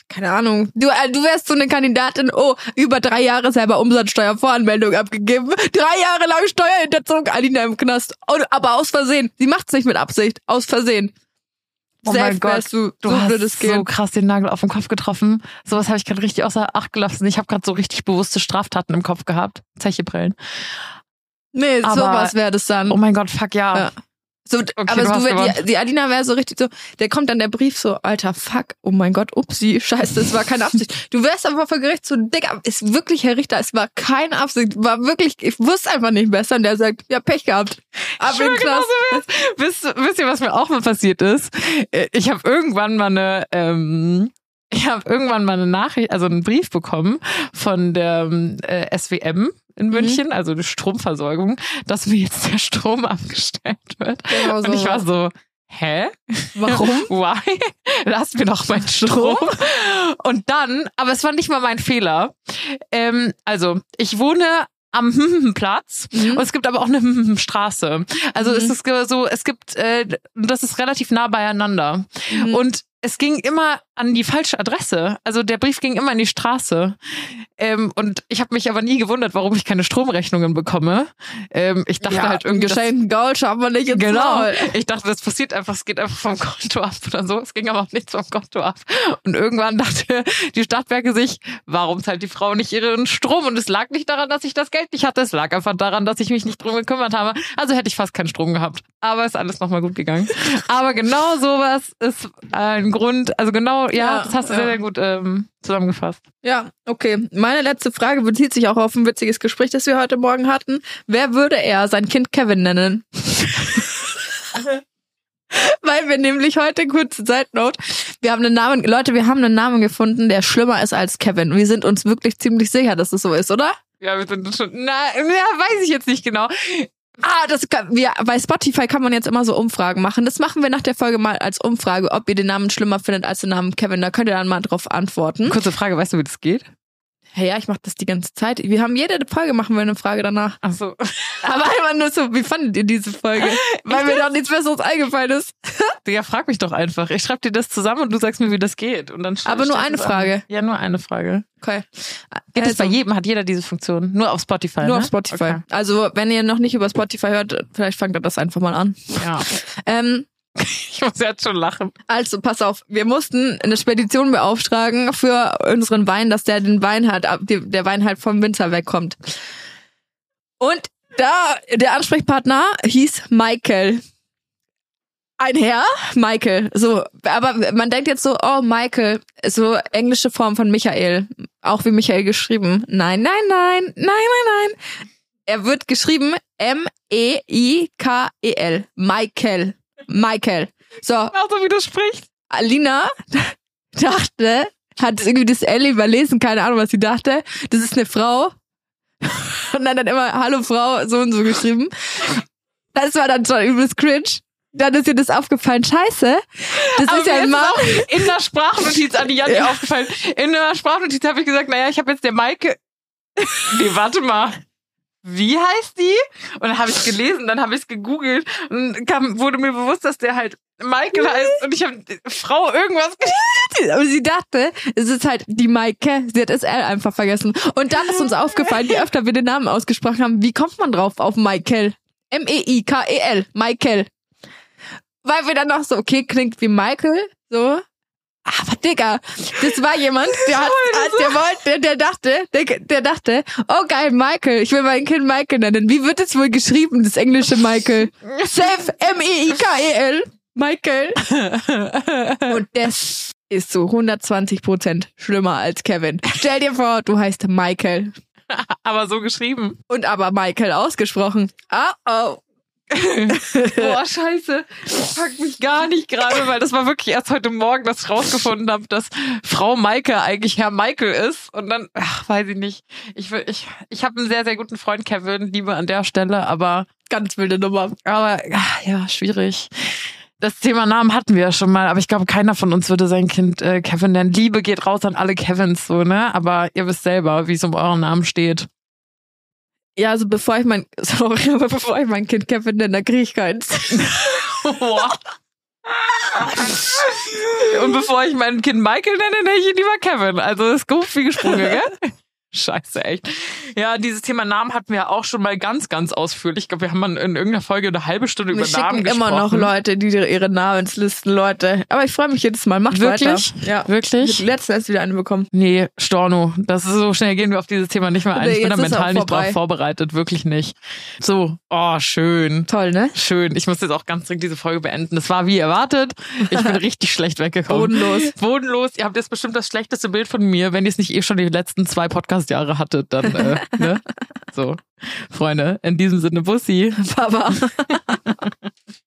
Keine Ahnung. Du, äh, du wärst so eine Kandidatin, oh, über drei Jahre selber Umsatzsteuervoranmeldung abgegeben. Drei Jahre lang Steuerhinterziehung, Alina im Knast. Oh, aber aus Versehen. Sie macht's nicht mit Absicht. Aus Versehen.
Oh
Safe
mein Gott,
du,
Du
so
hast so krass den Nagel auf den Kopf getroffen. Sowas habe ich gerade richtig außer Acht gelassen. Ich habe gerade so richtig bewusste Straftaten im Kopf gehabt. Zechebrillen.
Nee,
Aber-
sowas wäre das dann.
Oh mein Gott, fuck ja.
Ja. So, aber
du gewonnen.
die, die Alina wäre so richtig so, der kommt dann der Brief so, alter fuck, oh mein Gott, upsi, scheiße, das war keine Absicht. *laughs* Du wärst einfach vor Gericht so, Digga, ist wirklich, Herr Richter, es war keine Absicht, war wirklich, ich wusste einfach nicht besser und der sagt, ja, Pech gehabt. Ab
Ich schwör,
in die Klasse.
genau so. Wisst, wisst ihr, was mir auch mal passiert ist? Äh, Ich habe irgendwann mal eine, ähm, ich habe irgendwann mal eine Nachricht, also einen Brief bekommen von der ähm, äh, SWM in München, also die Stromversorgung, dass mir jetzt der Strom abgestellt wird.
Genau so.
Und ich war so, hä?
Warum? *laughs*
Why? Lass mir doch meinen Strom. Und dann, aber es war nicht mal mein Fehler. Ähm, also, ich wohne am Platz
Mhm.
und es gibt aber auch eine Straße. Also
Mhm.
es ist so, es gibt, äh, das ist relativ nah beieinander.
Mhm.
Und es ging immer an die falsche Adresse. Also der Brief ging immer in die Straße. Ähm, und ich habe mich aber nie gewundert, warum ich keine Stromrechnungen bekomme. Ähm, ich dachte
ja,
halt irgendwie,
geschenkten Gaul schaffen wir nicht ins
Genau.
Maul.
Ich dachte, das passiert einfach, es geht einfach vom Konto ab oder so. Es ging aber auch nichts vom Konto ab. Und irgendwann dachte die Stadtwerke sich, warum zahlt die Frau nicht ihren Strom? Und es lag nicht daran, dass ich das Geld nicht hatte. Es lag einfach daran, dass ich mich nicht drum gekümmert habe. Also hätte ich fast keinen Strom gehabt. Aber ist alles nochmal gut gegangen. Aber genau sowas ist ein Grund. Also genau, ja,
Ja,
das hast du
ja.
sehr, sehr gut ähm, zusammengefasst.
Ja, okay. Meine letzte Frage bezieht sich auch auf ein witziges Gespräch, das wir heute Morgen hatten. Wer würde er sein Kind Kevin nennen? *laughs* Weil wir nämlich heute, kurze Side Note, wir haben einen Namen, Leute, wir haben einen Namen gefunden, der schlimmer ist als Kevin. Wir sind uns wirklich ziemlich sicher, dass es so ist, oder?
Ja, wir sind schon, na, ja, weiß ich jetzt nicht genau.
Ah, das kann, wir, bei Spotify kann man jetzt immer so Umfragen machen. Das machen wir nach der Folge mal als Umfrage, ob ihr den Namen schlimmer findet als den Namen Kevin. Da könnt ihr dann mal drauf antworten.
Kurze Frage, weißt du, wie das geht?
Hey, ja, ich mache das die ganze Zeit. Wir haben jede Folge machen wir eine Frage danach.
Ach so. *laughs*
Aber einfach nur so, wie fandet ihr diese Folge? Weil mir doch nichts Besseres eingefallen ist. *laughs*
Ja, frag mich doch einfach. Ich schreib dir das zusammen und du sagst mir, wie das geht. Und dann
Aber nur eine
du's an.
Frage.
Ja, nur eine Frage.
Okay.
Geht das
Also,
bei jedem? Hat jeder diese Funktion? Nur auf Spotify,
Nur
ne?
auf Spotify.
Okay.
Also, wenn ihr noch nicht über Spotify hört, vielleicht fangt ihr das einfach mal an.
Ja. *laughs*
Ähm, *laughs*
Ich muss jetzt schon lachen.
also, pass auf. Wir mussten eine Spedition beauftragen für unseren Wein, dass der den Wein die- der Wein halt vom Winzer wegkommt. Und da, der Ansprechpartner hieß Michael. Ein Herr, Michael. So, aber man denkt jetzt so, oh Michael, so englische Form von Michael, auch wie Michael geschrieben. Nein, nein, nein, nein, nein, nein. Er wird geschrieben M E I K E L. Michael. Michael. So,
Auch so, wie du sprichst.
Alina *laughs* dachte, hat irgendwie das L überlesen, keine Ahnung, was sie dachte. Das ist eine Frau. *laughs* Und dann hat immer Hallo Frau so und so geschrieben. Das war dann schon übelst cringe. Dann ist ihr das aufgefallen. Scheiße. Das
Aber
ist ja ein Mann.
auch in der Sprachnotiz an die Janni
Ja.
aufgefallen. In der Sprachnotiz habe ich gesagt, naja, ich habe jetzt der Maike. *laughs* Nee, warte mal. Wie heißt die? Und dann habe ich gelesen, dann habe ich es gegoogelt und kam, wurde mir bewusst, dass der halt Michael heißt und ich habe Frau irgendwas *laughs*
Aber sie dachte, es ist halt die Maike. Sie hat das L einfach vergessen. Und dann ist uns *laughs* aufgefallen, je öfter wir den Namen ausgesprochen haben, wie kommt man drauf auf Michael? M-E-I-K-E-L. Michael. Weil wir dann noch so, okay, klingt wie Michael, so. Aber Digga, das war jemand, der hat, der wollte, der, der dachte, der, der dachte, oh geil, Michael, ich will mein Kind Michael nennen. Wie wird es wohl geschrieben, das englische Michael? Safe, M-E-I-K-E-L. Michael. Und das ist so 120 Prozent schlimmer als Kevin. Stell dir vor, du heißt Michael. *laughs*
aber so geschrieben.
Und aber Michael ausgesprochen. Oh oh.
Boah, scheiße. Das packt mich gar nicht gerade, weil das war wirklich erst heute Morgen, dass ich rausgefunden habe, dass Frau Maike eigentlich Herr Michael ist. Und dann, ach, weiß ich nicht. Ich, will- ich, ich habe einen sehr, sehr guten Freund, Kevin, Liebe an der Stelle, aber,
Ganz wilde Nummer.
aber ach, ja, schwierig. Das Thema Namen hatten wir ja schon mal, aber ich glaube, keiner von uns würde sein Kind äh, Kevin nennen. Liebe geht raus an alle Kevins, so, ne? Aber ihr wisst selber, wie es um euren Namen steht.
Ja, also bevor ich mein, *laughs* sorry, aber bevor ich mein Kind Kevin nenne, dann kriege ich keins. *laughs*
Und bevor ich mein Kind Michael nenne, nenne ich ihn lieber Kevin. Also ist gut wie gesprungen, gell? *laughs* Scheiße, echt. Ja, dieses Thema Namen hatten wir auch schon mal ganz, ganz ausführlich. Ich glaube, wir haben mal in irgendeiner Folge eine halbe Stunde
Wir
über Namen gesprochen.
immer noch Leute, die ihre Namenslisten, Leute. Aber ich freue mich jedes Mal. Macht
Wirklich?
weiter. Ja.
Wirklich?
Letztens erst wieder eine bekommen.
Nee, Storno, das ist so schnell gehen wir auf dieses Thema nicht mehr ein. Ich bin da mental nicht drauf vorbereitet, wirklich nicht. So, oh, schön.
Toll, ne?
Schön. Ich muss jetzt auch ganz dringend diese Folge beenden. Es war wie erwartet. Ich bin *laughs* richtig schlecht weggekommen.
Bodenlos.
Bodenlos. Ihr habt jetzt bestimmt das schlechteste Bild von mir. Wenn ihr es nicht eh schon die letzten zwei Jahre hatte, dann, äh, *laughs* ne? So. Freunde, in diesem Sinne Bussi.
Baba. *laughs*